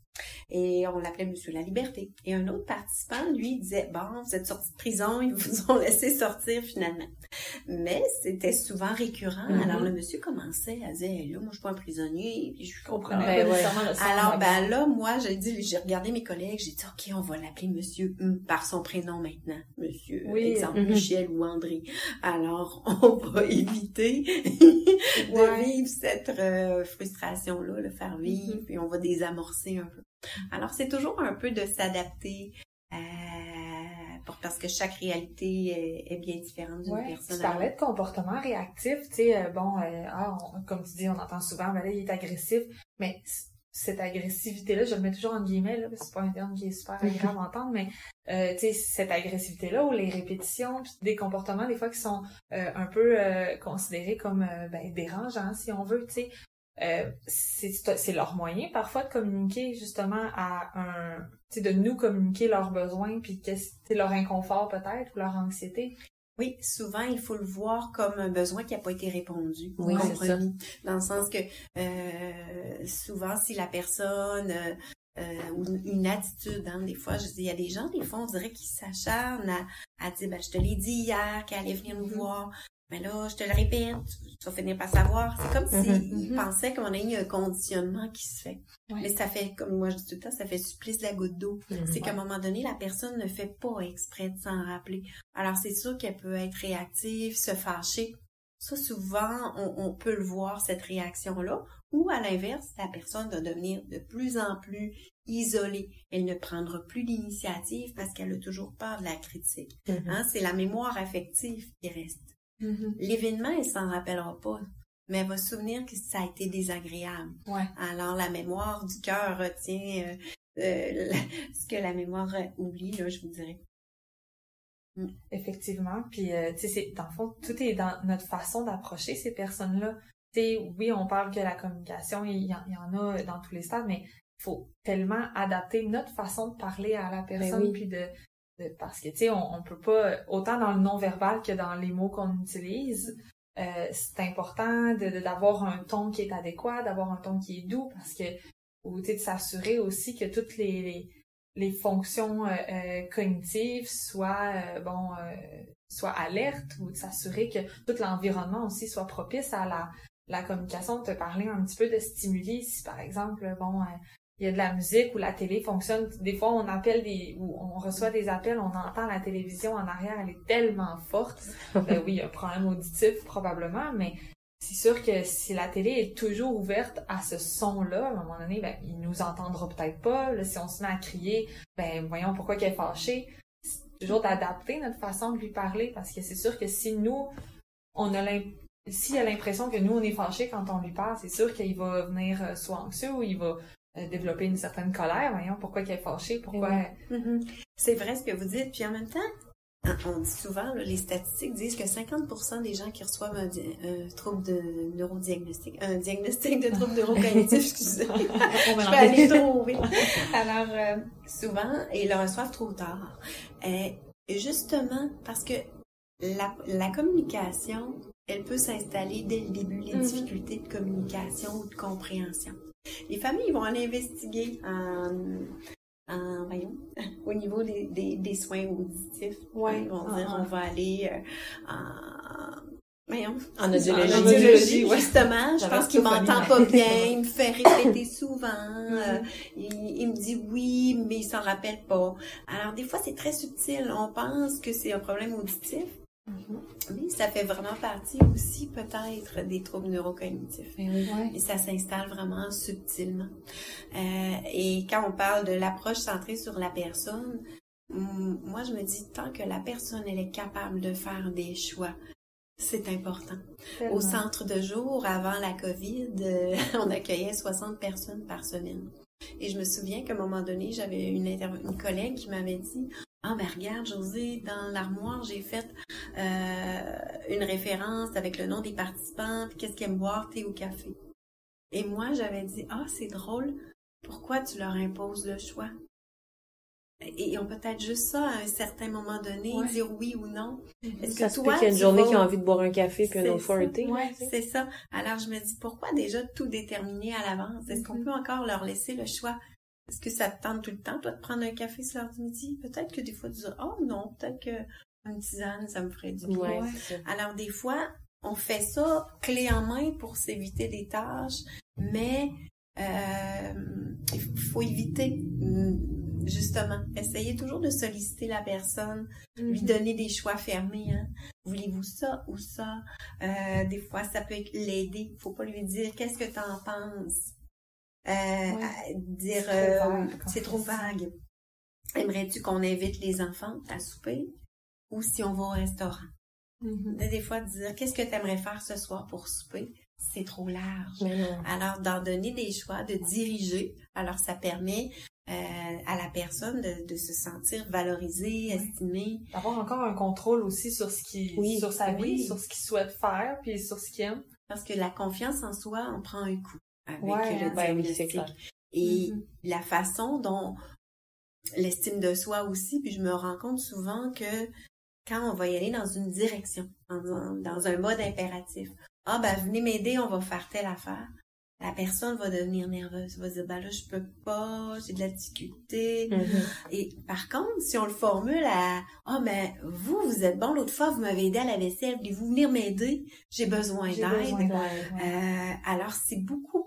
Et on l'appelait Monsieur la Liberté. Et un autre participant, lui, disait, bon, vous êtes sorti de prison, ils vous ont laissé sortir finalement. Mais c'était souvent récurrent. Mm-hmm. Alors le monsieur commençait à dire, là, moi, je suis pas un prisonnier, puis je comprenais ben, Alors, ben là, moi, j'ai dit, j'ai regardé mes collègues, j'ai dit, OK, on va l'appeler Monsieur par son prénom maintenant. Monsieur, oui. exemple, mm-hmm. Michel ou André. Alors, on va éviter de vivre cette euh, frustration-là, le faire vivre, mm-hmm. puis on va désamorcer un peu. Alors, c'est toujours un peu de s'adapter euh, parce que chaque réalité est, bien différente d'une ouais, personne. Tu parlais de comportement réactif, tu sais, euh, bon, euh, ah, comme tu dis, on entend souvent, ben là, il est agressif, mais cette agressivité-là, je le mets toujours en guillemets, là, c'est pas un terme qui est super agréable à entendre, mais euh, tu sais, cette agressivité-là ou les répétitions, des comportements des fois qui sont un peu considérés comme ben, dérangeants, si on veut, tu sais, euh, c'est leur moyen parfois de communiquer justement à un de nous communiquer leurs besoins puis c'est leur inconfort peut-être ou leur anxiété oui, souvent il faut le voir comme un besoin qui n'a pas été répondu, oui, ça. dans le sens que euh, souvent si la personne euh, euh ou une attitude, hein, des fois, je dis, il y a des gens, des fois, on dirait qu'ils s'acharnent à, à, dire, ben, je te l'ai dit hier, qu'elle allait venir nous mm-hmm. voir, mais là, je te le répète, tu vas finir par savoir. C'est comme s'ils mm-hmm. mm-hmm. pensaient qu'on a eu un conditionnement qui se fait. Mais ça fait, comme moi je dis tout le temps, ça fait supplice la goutte d'eau. Mm-hmm. C'est qu'à un moment donné, la personne ne fait pas exprès de s'en rappeler. Alors c'est sûr qu'elle peut être réactive, se fâcher. Ça, souvent, on, peut le voir, cette réaction-là. Ou à l'inverse, la personne va devenir de plus en plus isolée. Elle ne prendra plus d'initiative parce qu'elle a toujours peur de la critique. Hein? C'est la mémoire affective qui reste. Mm-hmm. L'événement, elle s'en rappellera pas, mais elle va se souvenir que ça a été désagréable. Alors, la mémoire du cœur retient euh, euh, ce que la mémoire oublie, là, je vous dirais. Mm. Effectivement. Puis, euh, tu sais, dans le fond, tout est dans notre façon d'approcher ces personnes-là. Tu sais, oui, on parle que la communication, il y, en, a dans tous les stades, mais il faut tellement adapter notre façon de parler à la ben personne, puis de, parce que tu sais on, peut pas autant dans le non verbal que dans les mots qu'on utilise euh, c'est important de d'avoir un ton qui est adéquat d'avoir un ton qui est doux parce que ou tu sais de s'assurer aussi que toutes les fonctions euh, euh, cognitives soient bon soient alertes ou de s'assurer que tout l'environnement aussi soit propice à la la communication, te parler un petit peu de stimuli, si par exemple, bon, il y a de la musique ou la télé fonctionne. Des fois, on appelle des, ou on reçoit des appels, on entend la télévision en arrière, elle est tellement forte. ben oui, il y a un problème auditif probablement, mais c'est sûr que si la télé est toujours ouverte à ce son-là, à un moment donné, ben, il nous entendra peut-être pas. Là, si on se met à crier, ben, voyons pourquoi qu'elle est fâchée. C'est toujours d'adapter notre façon de lui parler parce que c'est sûr que si nous, on a s'il a l'impression que nous, on est fâché quand on lui parle, c'est sûr qu'il va venir euh, soit anxieux ou il va développer une certaine colère. Voyons, pourquoi qu'elle est fâchée, pourquoi... Mm-hmm. C'est vrai ce que vous dites. Puis en même temps, on dit souvent, les statistiques disent que 50% des gens qui reçoivent un, trouble de neurodiagnostic, un diagnostic de trouble neurocognitif, excusez, je vais aller trouver. Alors, euh, souvent, ils le reçoivent trop tard. Et justement, parce que la, la communication, elle peut s'installer dès le début, les mm-hmm. difficultés de communication ou de compréhension. Les familles vont aller investiguer en, en voyons, au niveau des, des, des soins auditifs. Ouais. Ils vont dire, ah, on va aller euh, en, voyons, en audiologie. justement. Je pense qu'il m'entend pas bien, il me fait répéter souvent, euh, il, il, me dit oui, mais il s'en rappelle pas. Alors, des fois, c'est très subtil. On pense que c'est un problème auditif, Mm-hmm. Oui, ça fait vraiment partie aussi peut-être des troubles neurocognitifs. Et ça s'installe vraiment subtilement. Euh, et quand on parle de l'approche centrée sur la personne, moi, je me dis, tant que la personne, elle est capable de faire des choix, c'est important. Au centre de jour, avant la COVID, euh, on accueillait 60 personnes par semaine. Et je me souviens qu'à un moment donné, j'avais une, une collègue qui m'avait dit ah ben regarde José, dans l'armoire, j'ai fait euh, une référence avec le nom des participants, qu'est-ce qu'ils aiment boire, thé ou café. Et moi, j'avais dit Ah, c'est drôle, pourquoi tu leur imposes le choix? Et on peut être juste ça à un certain moment donné, dire oui ou non. Mhm. Est-ce que toi, qu'il y a une journée qui a envie de boire un café puis une autre fois un thé? c'est ça. Alors je me dis pourquoi déjà tout déterminer à l'avance? Est-ce qu'on mhm. peut encore leur laisser le choix? Est-ce que ça te tente tout le temps, toi, de prendre un café sur l'heure du midi? Peut-être que des fois, tu dis, oh non, peut-être que une tisane, ça me ferait du bien. Alors, des fois, on fait ça clé en main pour s'éviter des tâches, mais euh, il faut éviter mm, justement. Essayez toujours de solliciter la personne, lui mm-hmm. donner des choix fermés. Hein. Voulez-vous ça ou ça? Euh, des fois, ça peut l'aider. Il faut pas lui dire qu'est-ce que tu en penses? Euh, dire c'est trop, vague. Aimerais-tu qu'on invite les enfants à souper ou si on va au restaurant? Mm-hmm. Des fois, dire qu'est-ce que tu aimerais faire ce soir pour souper? C'est trop large. Alors, d'en donner des choix, de diriger, alors ça permet euh, à la personne de, se sentir valorisée, estimée. D'avoir encore un contrôle aussi sur ce qui, sur sa vie, sur ce qu'il souhaite faire, puis sur ce qu'il aime. Parce que la confiance en soi, on prend un coup avec le ben diagnostic. Et mm-hmm. la façon dont l'estime de soi aussi, puis je me rends compte souvent que quand on va y aller dans une direction, dans, un mode impératif, ah ben venez m'aider, on va faire telle affaire. La personne va devenir nerveuse, va dire ben là je peux pas, j'ai de la difficulté. Mm-hmm. Et par contre, si on le formule à ah ben vous vous êtes bon l'autre fois vous m'avez aidé à la vaisselle, voulez-vous venir m'aider? J'ai besoin d'aide. Euh, alors c'est beaucoup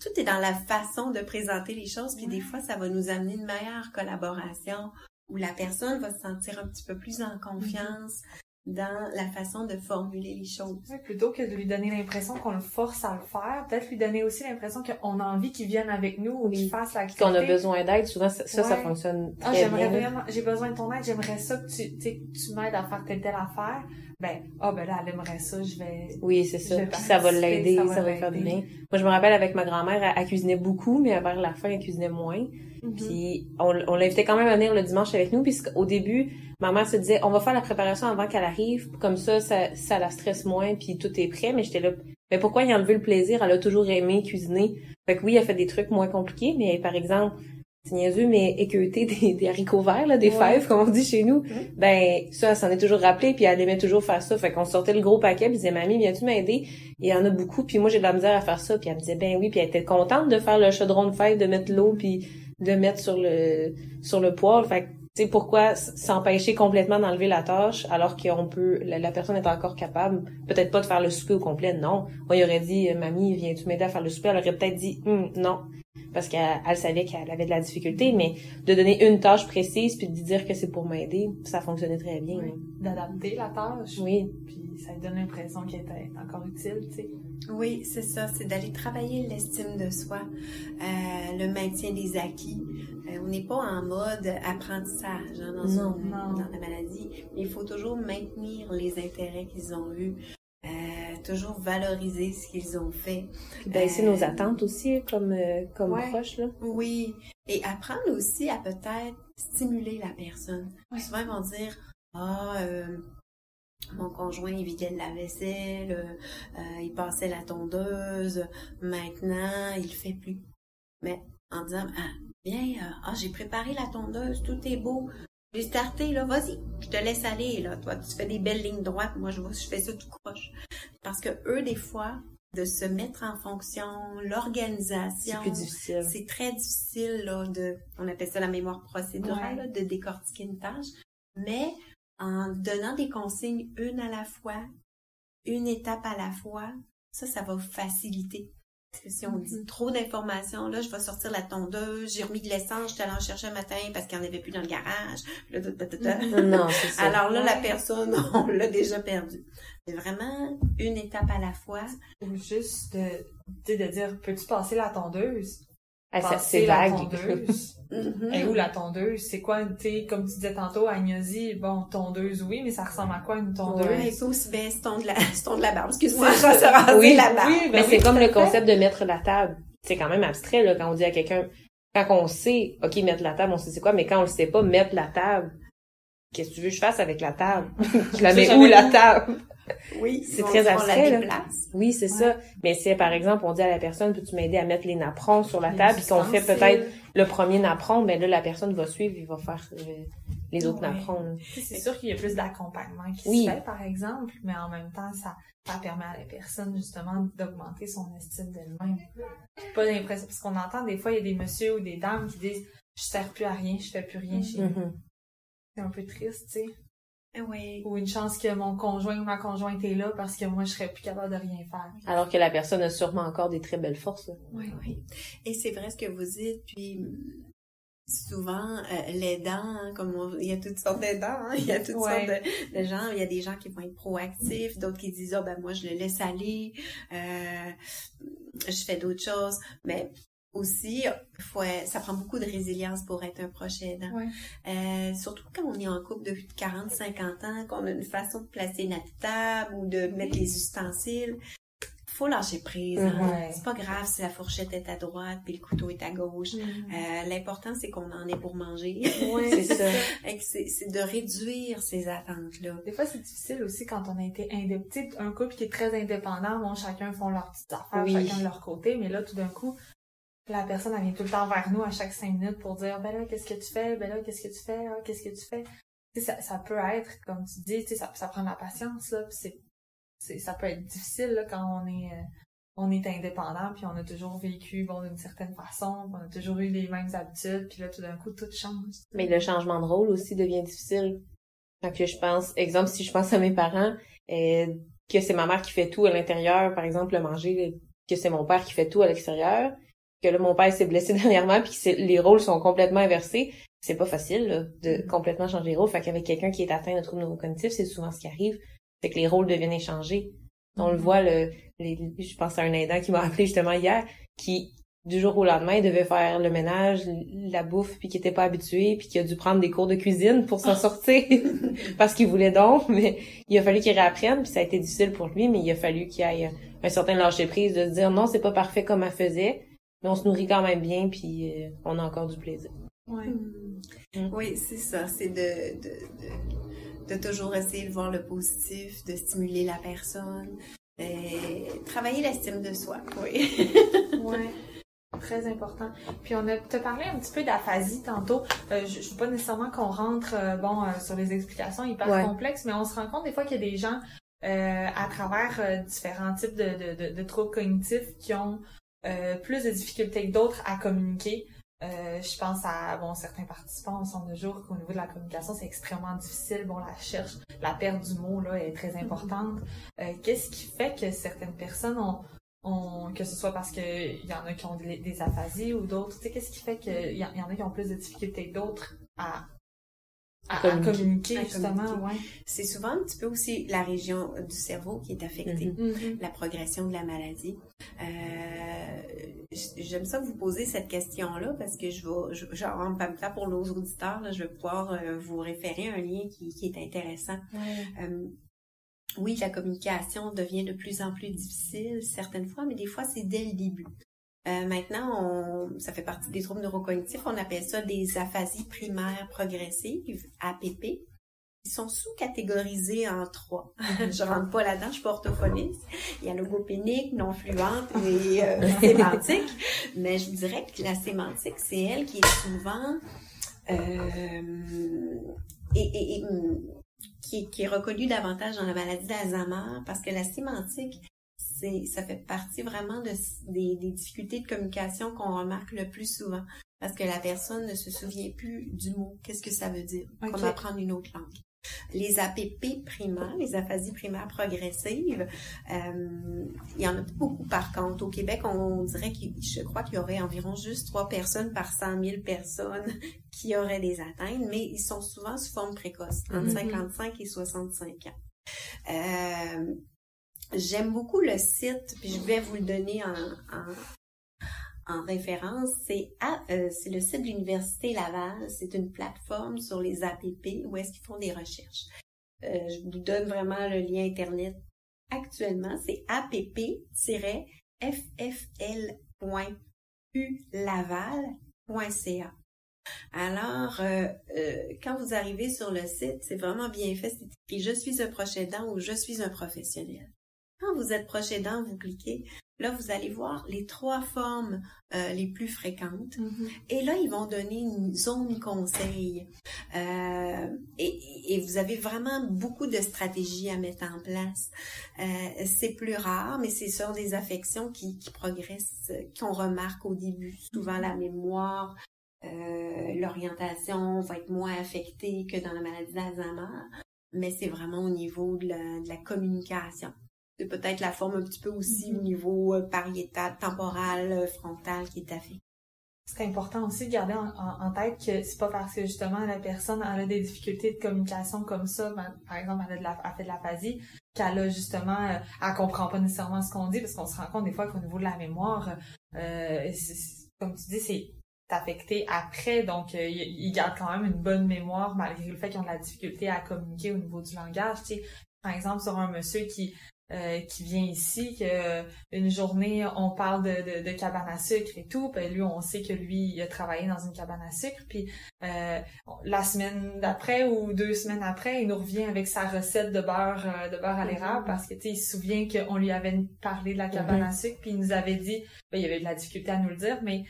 tout est dans la façon de présenter les choses, puis des fois, ça va nous amener une meilleure collaboration, où la personne va se sentir un petit peu plus en confiance dans la façon de formuler les choses. plutôt que de lui donner l'impression qu'on le force à le faire, peut-être lui donner aussi l'impression qu'on a envie qu'il vienne avec nous ou qu'il fasse l'activité. Qu'on a besoin d'aide, souvent ça, ça, fonctionne ah, très j'aimerais Vraiment, j'ai besoin de ton aide, j'aimerais ça que tu, tu m'aides à faire telle telle affaire. Ben, ah oh, ben là, elle aimerait ça, je vais... Oui, c'est ça. Puis ça va l'aider, ça, va, faire du bien. Moi, je me rappelle avec ma grand-mère, elle, cuisinait beaucoup, mais vers la fin, elle cuisinait moins. Mm-hmm. Puis on, on l'invitait quand même à venir le dimanche avec nous, puisqu'au début, ma mère se disait, on va faire la préparation avant qu'elle arrive, comme ça, ça, ça la stresse moins, puis tout est prêt. Mais j'étais là, mais pourquoi y enlever le plaisir? Elle a toujours aimé cuisiner. Fait que oui, elle fait des trucs moins compliqués, mais par exemple, c'est niaiseux, mais équeuter des, des haricots verts, là, des fèves, comme on dit chez nous, ben ça, s'en est toujours rappelé, puis elle aimait toujours faire ça. Fait qu'on sortait le gros paquet, puis disait, mamie, viens-tu m'aider? Il y en a beaucoup, puis moi j'ai de la misère à faire ça, puis elle me disait, ben oui, puis elle était contente de faire le chaudron de fèves, de mettre l'eau, puis de mettre sur le sur le poêle. Fait tu sais, pourquoi s'empêcher complètement d'enlever la tâche alors qu'on peut, la, personne est encore capable, peut-être pas de faire le souper au complet, non. Moi, il aurait dit, mamie, viens-tu m'aider à faire le souper? Elle aurait peut-être dit, hum, non parce qu'elle savait qu'elle avait de la difficulté, mais de donner une tâche précise puis de dire que c'est pour m'aider, ça fonctionnait très bien. D'adapter la tâche. Oui. Puis ça lui donne l'impression qu'elle était encore utile, tu sais. Oui, c'est ça, c'est d'aller travailler l'estime de soi, euh, le maintien des acquis. Euh, on n'est pas en mode apprentissage hein, dans, non, non. dans la maladie, mais il faut toujours maintenir les intérêts qu'ils ont eus, euh, toujours valoriser ce qu'ils ont fait. Baisser nos euh, attentes aussi comme euh, comme proches là. Oui, et apprendre aussi à peut-être stimuler la personne. Souvent ils vont dire ah mon conjoint il vidait de la vaisselle, il passait la tondeuse, maintenant il le fait plus. Mais en disant ah bien ah j'ai préparé la tondeuse, tout est beau, j'ai starté, là, vas-y, je te laisse aller, là. Toi, tu fais des belles lignes droites, moi, je, je fais ça tout croche. Parce que eux, des fois, de se mettre en fonction, l'organisation. C'est plus difficile. C'est très difficile, là, de, on appelle ça la mémoire procédurale, de décortiquer une tâche. Mais, en donnant des consignes une à la fois, une étape à la fois, ça, ça va faciliter. Parce que si on dit trop d'informations, là, je vais sortir la tondeuse, j'ai remis de l'essence, je suis allée en chercher un matin parce qu'il n'y en avait plus dans le garage. Mm-hmm. non, ça. Alors là, la personne, on l'a déjà perdue. C'est vraiment une étape à la fois. Ou juste de, de dire, peux-tu passer la tondeuse? Ah, ça- passer c'est la vague. tondeuse. Mhm. Et où la tondeuse? C'est quoi, tu sais, comme tu disais tantôt, Agnosie, bon, tondeuse, oui, mais ça ressemble à quoi une tondeuse? Ouais, c'est aussi bien ce ton de la, de la barbe. Excuse-moi, je vais se raser Oui, la barbe. oui, ben Mais c'est comme à le fait. concept de mettre la table. C'est quand même abstrait, là, quand on dit à quelqu'un, quand on sait, OK, mettre la table, on sait c'est quoi, mais quand on le sait pas, mettre la table, qu'est-ce que tu veux que je fasse avec la table? je la Ça, mets où, la table? Oui, C'est très abstrait, la. Oui, c'est Ouais. ça. Mais si, par exemple, on dit à la personne, peux-tu m'aider à mettre les napperons sur la table, puis qu'on fait peut-être le premier napperon, ben là, la personne va suivre, il va faire euh, les autres Ouais. napperons. C'est sûr qu'il y a plus d'accompagnement qui Oui. se fait, par exemple, mais en même temps, ça, ça permet à la personne, justement, d'augmenter son estime d'elle-même. Pas l'impression, parce qu'on entend des fois, il y a des messieurs ou des dames qui disent, je sers plus à rien, je fais plus rien chez. Mhm. C'est un peu triste, tu sais. Oui. Ou une chance que mon conjoint ou ma conjointe est là parce que moi, je serais plus capable de rien faire. Alors que la personne a sûrement encore des très belles forces. là. Oui. Oui. Et c'est vrai ce que vous dites, puis souvent, euh, l'aidant, hein, comme on- il y a toutes sortes d'aidants, hein, il y a toutes Ouais. sortes de, de gens, il y a des gens qui vont être proactifs, d'autres qui disent, ah ben moi je le laisse aller, euh, je fais d'autres choses, mais aussi, faut, ça prend beaucoup de résilience pour être un proche aidant. Ouais. Euh, surtout quand on est en couple depuis 40, 50 ans, qu'on a une façon de placer notre table ou de mettre les ustensiles. Faut lâcher prise. hein. Ouais. C'est pas grave si la fourchette est à droite puis le couteau est à gauche. Mm. Euh, L'important, c'est qu'on en ait pour manger. Ouais, C'est ça. C'est de réduire ces attentes-là. Des fois, c'est difficile aussi quand on a été indépendant. Un couple qui est très indépendant, bon, chacun font leurs petites affaires, Oui. chacun de leur côté, mais là, tout d'un coup, la personne, elle vient tout le temps vers nous à chaque cinq minutes pour dire, ben là, qu'est-ce que tu fais? Ben là, qu'est-ce que tu fais? Ah, qu'est-ce que tu fais? Tu sais, ça, ça peut être, comme tu dis, tu sais, ça, ça prend de la patience, là, c'est, c'est, ça peut être difficile, là, quand on est, euh, on est indépendant, puis on a toujours vécu, bon, d'une certaine façon, puis on a toujours eu les mêmes habitudes, puis là, tout d'un coup, tout change. Mais le changement de rôle aussi devient difficile. Quand que je pense, exemple, si je pense à mes parents, euh, que c'est ma mère qui fait tout à l'intérieur, par exemple, le manger, que c'est mon père qui fait tout à l'extérieur, que là, mon père s'est blessé dernièrement, puis que les rôles sont complètement inversés, c'est pas facile là, de complètement changer les rôles. Fait qu'avec quelqu'un qui est atteint de troubles neurocognitifs, c'est souvent ce qui arrive, c'est que les rôles deviennent échangés. On le voit, le, les, je pense à un aidant qui m'a appelé justement hier, qui du jour au lendemain devait faire le ménage, la bouffe, puis qui était pas habitué, puis qui a dû prendre des cours de cuisine pour s'en sortir parce qu'il voulait donc, mais il a fallu qu'il réapprenne, puis ça a été difficile pour lui, mais il a fallu qu'il aille un certain lâcher prise de se dire non, c'est pas parfait comme elle faisait, mais on se nourrit quand même bien, puis euh, on a encore du plaisir. Ouais. Mm. Oui, c'est ça. C'est de, de, de, de toujours essayer de voir le positif, de stimuler la personne, et travailler l'estime de soi. Oui. Ouais. Très important. Puis on a te parlé un petit peu d'aphasie tantôt. Euh, je, je veux pas nécessairement qu'on rentre euh, bon euh, sur les explications hyper Ouais. complexes, mais on se rend compte des fois qu'il y a des gens euh, à travers euh, différents types de, de, de, de troubles cognitifs qui ont euh, plus de difficultés que d'autres à communiquer. Euh, je pense à bon certains participants au centre de jour qu'au niveau de la communication c'est extrêmement difficile. Bon la recherche, la perte du mot là est très importante. Euh, Qu'est-ce qui fait que certaines personnes ont on, que ce soit parce que il y en a qui ont des, des aphasies ou d'autres, tu sais, qu'est-ce qui fait qu'il y, y en a qui ont plus de difficultés que d'autres à, à, à Communiquer. justement, C'est souvent un petit peu aussi la région du cerveau qui est affectée. Mhm. ouais. la progression de la maladie. Euh, J'aime ça vous poser cette question-là parce que je vais, je, genre, en même temps pour nos auditeurs, là, je vais pouvoir euh, vous référer un lien qui, qui est intéressant. Ouais. Euh, oui, la communication devient de plus en plus difficile certaines fois, mais des fois c'est dès le début. Euh, maintenant, on, ça fait partie des troubles neurocognitifs. On appelle ça des aphasies primaires progressives, APP. Ils sont sous-catégorisés en trois. je rentre pas là-dedans, je suis pas orthophoniste. Il y a logopénique, non fluente et euh, sémantique. Mais je dirais que la sémantique, c'est elle qui est souvent euh, et, et- et, qui, qui est reconnue davantage dans la maladie d'Alzheimer parce que la sémantique, c'est ça fait partie vraiment de, des, des difficultés de communication qu'on remarque le plus souvent parce que la personne ne se souvient plus du mot. Qu'est-ce que ça veut dire? Ok. Comme apprendre une autre langue. Les APP primaires, les aphasies primaires progressives, euh, il y en a beaucoup par contre. Au Québec, on dirait qu'il, je crois qu'il y aurait environ juste trois personnes par 100 000 personnes qui auraient des atteintes, mais ils sont souvent sous forme précoce, entre Mhm. 55 et 65 ans. Euh, J'aime beaucoup le site, puis je vais vous le donner en, en, en référence, c'est euh, le site de l'Université Laval. C'est une plateforme sur les APP où est-ce qu'ils font des recherches. Euh, je vous donne vraiment le lien Internet actuellement. C'est app-ffl.ulaval.ca. Alors, euh, quand vous arrivez sur le site, c'est vraiment bien fait. C'est écrit « Je suis un proche aidant » ou « Je suis un professionnel ». Quand vous êtes proche aidant, vous cliquez, Là, vous allez voir les trois formes euh, les plus fréquentes. Mm-hmm. Et là, ils vont donner une zone conseil. Euh, et, vous avez vraiment beaucoup de stratégies à mettre en place. Euh, c'est plus rare, mais c'est sur des affections qui, qui progressent, qu'on remarque au début. Souvent, la mémoire, l'orientation va être moins affectée que dans la maladie d'Alzheimer. Mais c'est vraiment au niveau de la communication c'est peut-être la forme un petit peu aussi au mm-hmm. niveau euh, pariétal, temporal, euh, frontal qui est affecté. C'est important aussi de garder en, tête que c'est pas parce que justement la personne a des difficultés de communication comme ça, ben, par exemple elle a, de la, fait de l'aphasie, qu'elle a justement, euh, elle comprend pas nécessairement ce qu'on dit parce qu'on se rend compte des fois qu'au niveau de la mémoire, comme tu dis, c'est affecté après, donc ils gardent quand même une bonne mémoire malgré le fait qu'ils ont de la difficulté à communiquer au niveau du langage. Tu sais, par exemple, sur un monsieur qui euh, qui vient ici, que euh, une journée on parle de, de, cabane à sucre et tout, puis lui on sait que lui il a travaillé dans une cabane à sucre, puis euh, la semaine d'après ou deux semaines après, il nous revient avec sa recette de beurre de beurre à l'érable mm-hmm. parce que tu sais il se souvient qu'on lui avait parlé de la cabane à mm-hmm. sucre, puis il nous avait dit, ben, il y avait de la difficulté à nous le dire, mais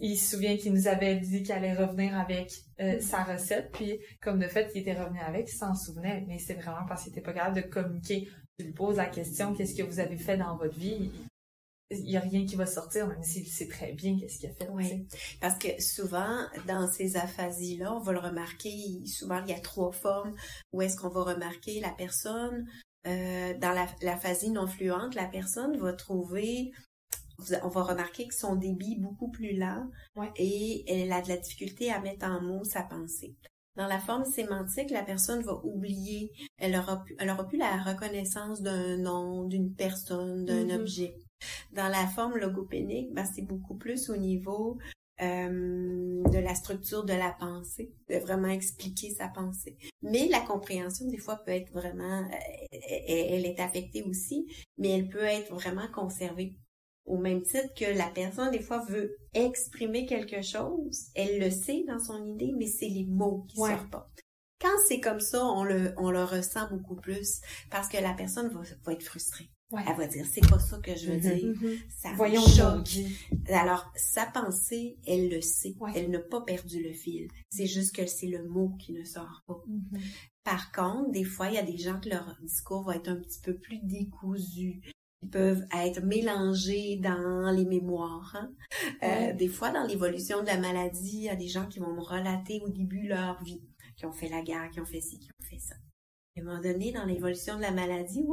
il se souvient qu'il nous avait dit qu'il allait revenir avec sa recette, puis comme de fait, il était revenu avec, il s'en souvenait, mais c'est vraiment parce qu'il était pas capable de communiquer tu lui poses la question qu'est-ce que vous avez fait dans votre vie, il n'y a rien qui va sortir, même s'il sait très bien qu'est-ce qu'il a fait. Oui. Parce que souvent, dans ces aphasies-là, on va le remarquer, souvent il y a trois formes où est-ce qu'on va remarquer la personne, euh, dans l'aphasie non fluente, la personne va trouver on va remarquer que son débit est beaucoup plus lent et elle a de la difficulté à mettre en mots sa pensée. Dans la forme sémantique, la personne va oublier, elle aura, elle aura plus la reconnaissance d'un nom, d'une personne, d'un mm-hmm. objet. Dans la forme logopénique, ben, c'est beaucoup plus au niveau euh, de la structure de la pensée, de vraiment expliquer sa pensée. Mais la compréhension, des fois, peut être vraiment, euh, elle est affectée aussi, mais elle peut être vraiment conservée au même titre que la personne, des fois, veut exprimer quelque chose, elle le sait dans son idée, mais c'est les mots qui sortent pas. Quand c'est comme ça, on le, on le ressent beaucoup plus parce que la personne va, va être frustrée. Elle va dire, c'est pas ça que je veux mm-hmm. dire. Mm-hmm. Ça Voyons choque. Alors, sa pensée, elle le sait. Elle n'a pas perdu le fil. C'est juste que c'est le mot qui ne sort pas. Mm-hmm. Par contre, des fois, il y a des gens que leur discours va être un petit peu plus décousu ils peuvent être mélangés dans les mémoires. Hein. Euh, des fois, dans l'évolution de la maladie, il y a des gens qui vont me relater au début leur vie, qui ont fait la guerre, qui ont fait ci, qui ont fait ça. À un moment donné, dans l'évolution de la maladie,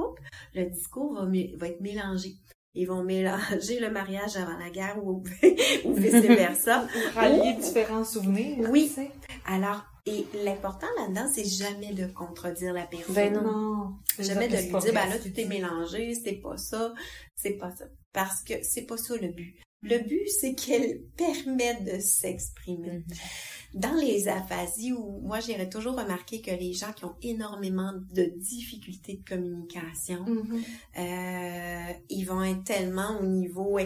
le discours va, va être mélangé. Ils vont mélanger le mariage avant la guerre ou, ou vice-versa. Rallier différents souvenirs. Oui. Alors, et l'important là-dedans, c'est jamais de contredire la personne. Ben non. Jamais de lui dire, ben là, tout est mélangé, c'est pas ça, c'est pas ça. Parce que c'est pas ça le but. Le but, c'est qu'elle permette de s'exprimer. Mm-hmm dans les aphasies où moi j'irais toujours remarquer que les gens qui ont énormément de difficultés de communication, mm-hmm. euh, ils vont être tellement au niveau,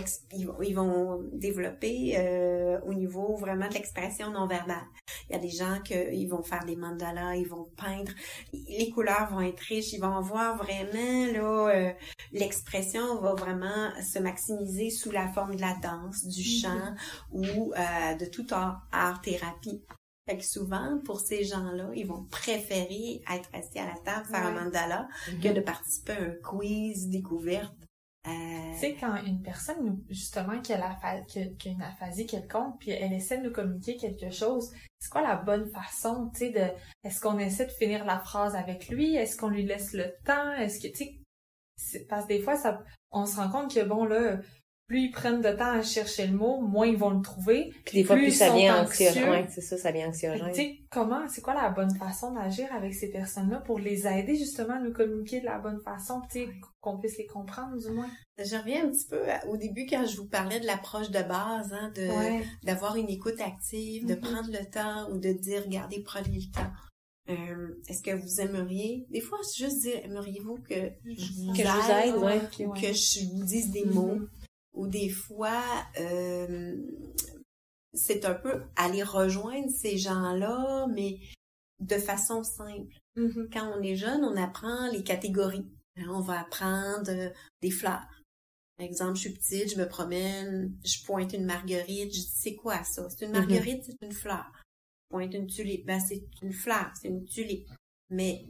ils, vont, développer euh, au niveau vraiment de l'expression non verbale. Il y a des gens qui ils vont faire des mandalas, ils vont peindre, les couleurs vont être riches, ils vont voir vraiment là euh, l'expression va vraiment se maximiser sous la forme de la danse, du mm-hmm. chant ou euh, de tout art, art thérapie. Fait que souvent, pour ces gens-là, ils vont préférer être assis à la table, faire un mandala, que mhm. de participer à un quiz découverte. Euh... Tu sais, quand une personne, justement, qui a, la qui, a, une aphasie quelconque, puis elle essaie de nous communiquer quelque chose, c'est quoi la bonne façon, tu sais, de... Est-ce qu'on essaie de finir la phrase avec lui? Est-ce qu'on lui laisse le temps? Est-ce que, tu sais... Parce que des fois, ça, on se rend compte que, bon, là, plus ils prennent de temps à chercher le mot, moins ils vont le trouver. Puis des fois, plus, ça vient anxiogène. Ouais, c'est ça, ça vient anxiogène. Tu sais, comment, c'est quoi la bonne façon d'agir avec ces personnes-là pour les aider justement à nous communiquer de la bonne façon, tu sais, qu'on puisse les comprendre du moins? Je reviens un petit peu au début quand je vous parlais de l'approche de base, hein, de d'avoir une écoute active, de mm-hmm. prendre le temps ou de dire, regardez, prenez le temps. Euh, est-ce que vous aimeriez, des fois, juste dire, aimeriez-vous que je vous que aide, je vous aide ou que je vous dise des mots, mm-hmm. Ou des fois, euh, c'est un peu aller rejoindre ces gens-là, mais de façon simple. Mm-hmm. Quand on est jeune, on apprend les catégories. Hein, on va apprendre euh, des fleurs. Par exemple, je suis petite, je me promène, je pointe une marguerite, je dis c'est quoi ça? C'est une mm-hmm. marguerite, c'est une fleur pointe une tulipe. Ben, c'est une fleur, c'est une tulipe. Mais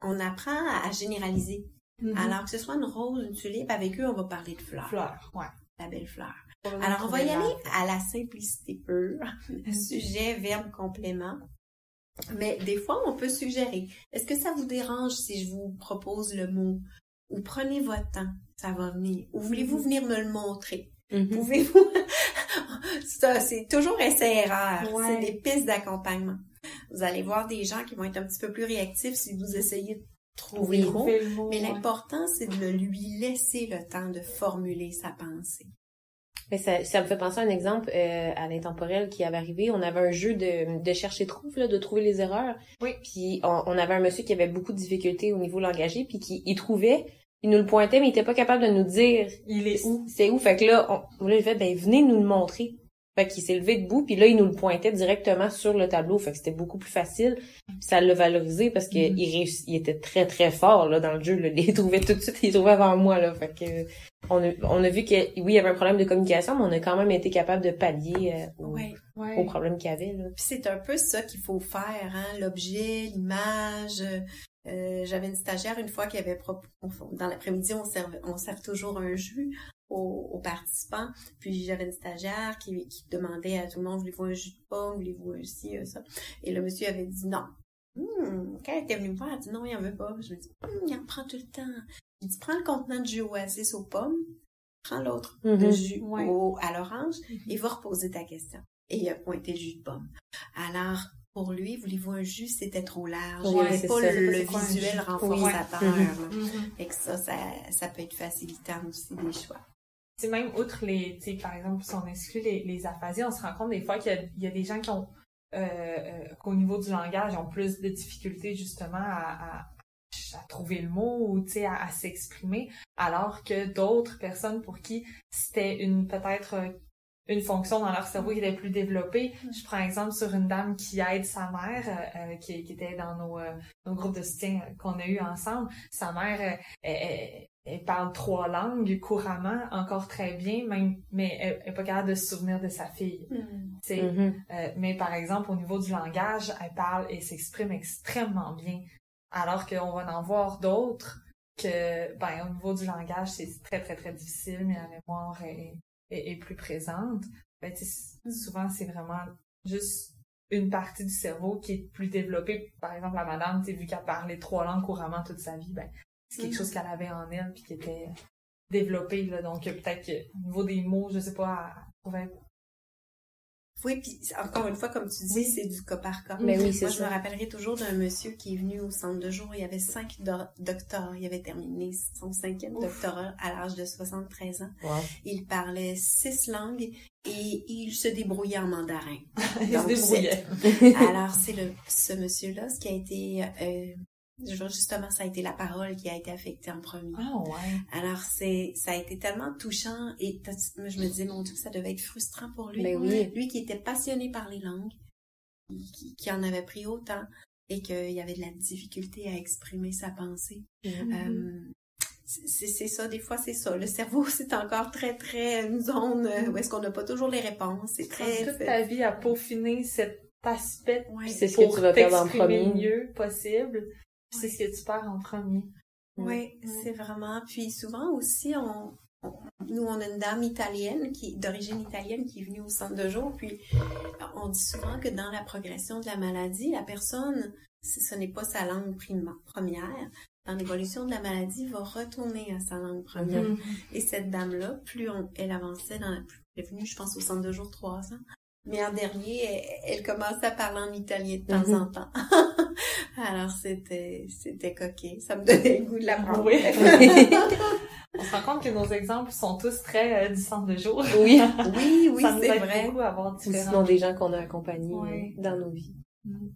on apprend à, généraliser. Mm-hmm. Alors que ce soit une rose, une tulipe, avec eux, on va parler de fleurs. Fleurs, ouais. La belle fleur. Alors, on va y aller à la simplicité pure. Mm-hmm. Sujet, verbe, complément. Mais des fois, on peut suggérer. Est-ce que ça vous dérange si je vous propose le mot? Ou prenez votre temps, ça va venir. Ou voulez-vous mm-hmm. venir me le montrer? Pouvez-vous? Ça, c'est toujours essai-erreur. C'est des pistes d'accompagnement. Vous allez voir des gens qui vont être un petit peu plus réactifs si vous essayez de trouver le mot. Mais l'important, c'est de lui laisser le temps de formuler sa pensée. Mais ça, ça me fait penser à un exemple euh, à l'intemporel qui avait arrivé. On avait un jeu de, de chercher trouve, là, de trouver les erreurs. Oui. Puis on, on, avait un monsieur qui avait beaucoup de difficultés au niveau langagé, puis qui y trouvait il nous le pointait, mais il était pas capable de nous dire. Il est où? C'est où? Fait que là, on, là, il fait, ben, venez nous le montrer. Fait qu'il s'est levé debout, puis là, il nous le pointait directement sur le tableau. Fait que c'était beaucoup plus facile. ça l'a valorisé parce qu'il mm-hmm. il était très, très fort, là, dans le jeu, là. Il trouvait tout de suite, il trouvait avant moi, là. Fait que, on a, on a vu que, oui, il y avait un problème de communication, mais on a quand même été capable de pallier euh, au, problème qu'il y avait, là. Puis c'est un peu ça qu'il faut faire, hein. L'objet, l'image, euh, j'avais une stagiaire une fois qui avait dans l'après-midi on sert on sert toujours un jus aux, participants puis j'avais une stagiaire qui, qui demandait à tout le monde voulez-vous un jus de pomme voulez-vous un ci ça? Et le monsieur avait dit non. Hum, quand elle était venue me voir elle a dit non il en veut pas. Je ai dit hum, il en prend tout le temps. Il dit prends le contenant de jus oasis aux pommes prends l'autre de mm-hmm. jus à l'orange et va reposer ta question. Et il a pointé le jus de pomme. Alors pour lui, voulez-vous un jus, c'était trop large. il n'y avait pas le, visuel renforçateur. Mm-hmm. Et que ça, ça, peut être facilitant aussi des choix. C'est même outre les, tu sais, par exemple, si on exclut les, les aphasies, on se rend compte des fois qu'il y, a des gens qui ont, euh, euh, qu'au niveau du langage, ont plus de difficultés justement à, à, trouver le mot ou tu sais à, à s'exprimer, alors que d'autres personnes pour qui c'était une peut-être une fonction dans leur cerveau qui était plus développée. Mm. Je prends exemple sur une dame qui aide sa mère, euh, euh, qui, qui, était dans nos, euh, nos groupes de soutien qu'on a eu ensemble. Sa mère, elle, elle, parle trois langues couramment, encore très bien, même, mais elle, n'est pas capable de se souvenir de sa fille. Mm. Mm-hmm. mais par exemple, au niveau du langage, elle parle et s'exprime extrêmement bien. Alors qu'on va en voir d'autres que, ben, au niveau du langage, c'est très, très, très difficile, mais la mémoire est, est, plus présente, ben, souvent c'est vraiment juste une partie du cerveau qui est plus développée. Par exemple, la madame, vu qu'elle parlait trois langues couramment toute sa vie, ben, c'est quelque mm. chose qu'elle avait en elle puis qui était développé. Là, donc peut-être qu'au niveau des mots, je sais pas, elle trouvait oui, puis encore une fois, comme tu dis, c'est du cas par cas. Mais oui, Moi, je me rappellerai toujours d'un monsieur qui est venu au centre de jour. Il y avait cinq docteurs. Il avait terminé son cinquième doctorat à l'âge de 73 ans. Il parlait six langues et il se débrouillait en mandarin. il se débrouillait. alors, c'est le ce monsieur-là, ce qui a été euh, justement, ça a été la parole qui a été affectée en premier. Ah ouais. Alors c'est, ça a été tellement touchant et je me disais mon Dieu, ça devait être frustrant pour lui. Mais ben oui. Lui qui était passionné par les langues, qui, en avait pris autant et qu'il y avait de la difficulté à exprimer sa pensée. Mm-hmm. Euh, c'est ça, des fois c'est ça. Le cerveau, c'est encore très, très une zone euh, où est-ce qu'on n'a pas toujours les réponses. C'est très... Toute ta vie à peaufiner cet aspect c'est ce que tu vas faire en premier? le mieux possible c'est ce que tu perds en premier. Oui, c'est vraiment. Puis souvent aussi, on, nous, on a une dame italienne qui d'origine italienne qui est venue au centre de jour. Puis on dit souvent que dans la progression de la maladie, la personne, ce n'est pas sa langue première, dans l'évolution de la maladie, va retourner à sa langue première. Mhm. Et cette dame-là, plus on- elle avançait dans la... plus Elle est venue, je pense, au centre de jour trois ans. Mais en dernier, elle, elle commençait à parler en italien de temps Mhm. en temps. Alors, c'était c'était coquet. Ça me donnait le goût de l'apprendre. Oui. On se rend compte que nos exemples sont tous très euh, du centre de jour. Oui. oui, oui, ça nous c'est aide vrai. beaucoup à avoir Ou différents... sinon des gens qu'on a accompagnés euh, dans nos vies. Mhm.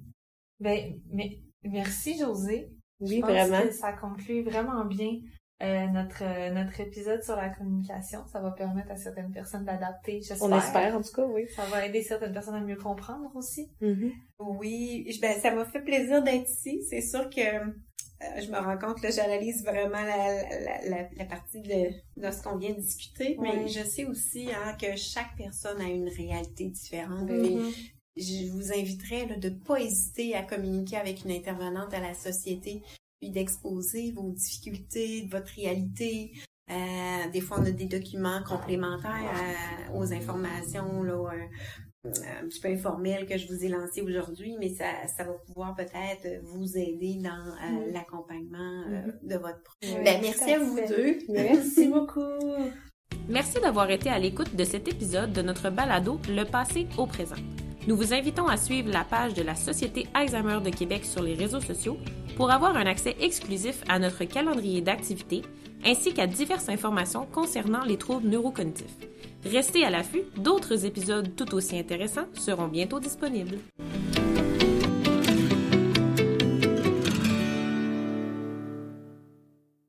Ben, mais, merci José. Oui, Je pense vraiment. que ça conclut vraiment bien euh, notre euh, notre épisode sur la communication. Ça va permettre à certaines personnes d'adapter, j'espère. On espère, en tout cas, oui. Ça va aider certaines personnes à mieux comprendre aussi. Mhm. Oui, je- ben, ça m'a fait plaisir d'être ici. C'est sûr que euh, je me rends compte, là, j'analyse vraiment la, la, la, la partie de, de ce qu'on vient de discuter, mais je sais aussi hein, que chaque personne a une réalité différente. Mhm. je vous inviterais là, de pas hésiter à communiquer avec une intervenante à la société, puis d'exposer vos difficultés, votre réalité. Euh, des fois, on a des documents complémentaires à- aux informations là, euh, un petit peu informelles que je vous ai lancées aujourd'hui, mais ça, ça va pouvoir peut-être vous aider dans euh, l'accompagnement euh, de votre projet. Oui, Ben, merci à à vous fait. deux. Merci beaucoup. Merci d'avoir été à l'écoute de cet épisode de notre balado Le passé au présent. Nous vous invitons à suivre la page de la Société Alzheimer de Québec sur les réseaux sociaux pour avoir un accès exclusif à notre calendrier d'activités ainsi qu'à diverses informations concernant les troubles neurocognitifs. Restez à l'affût, d'autres épisodes tout aussi intéressants seront bientôt disponibles.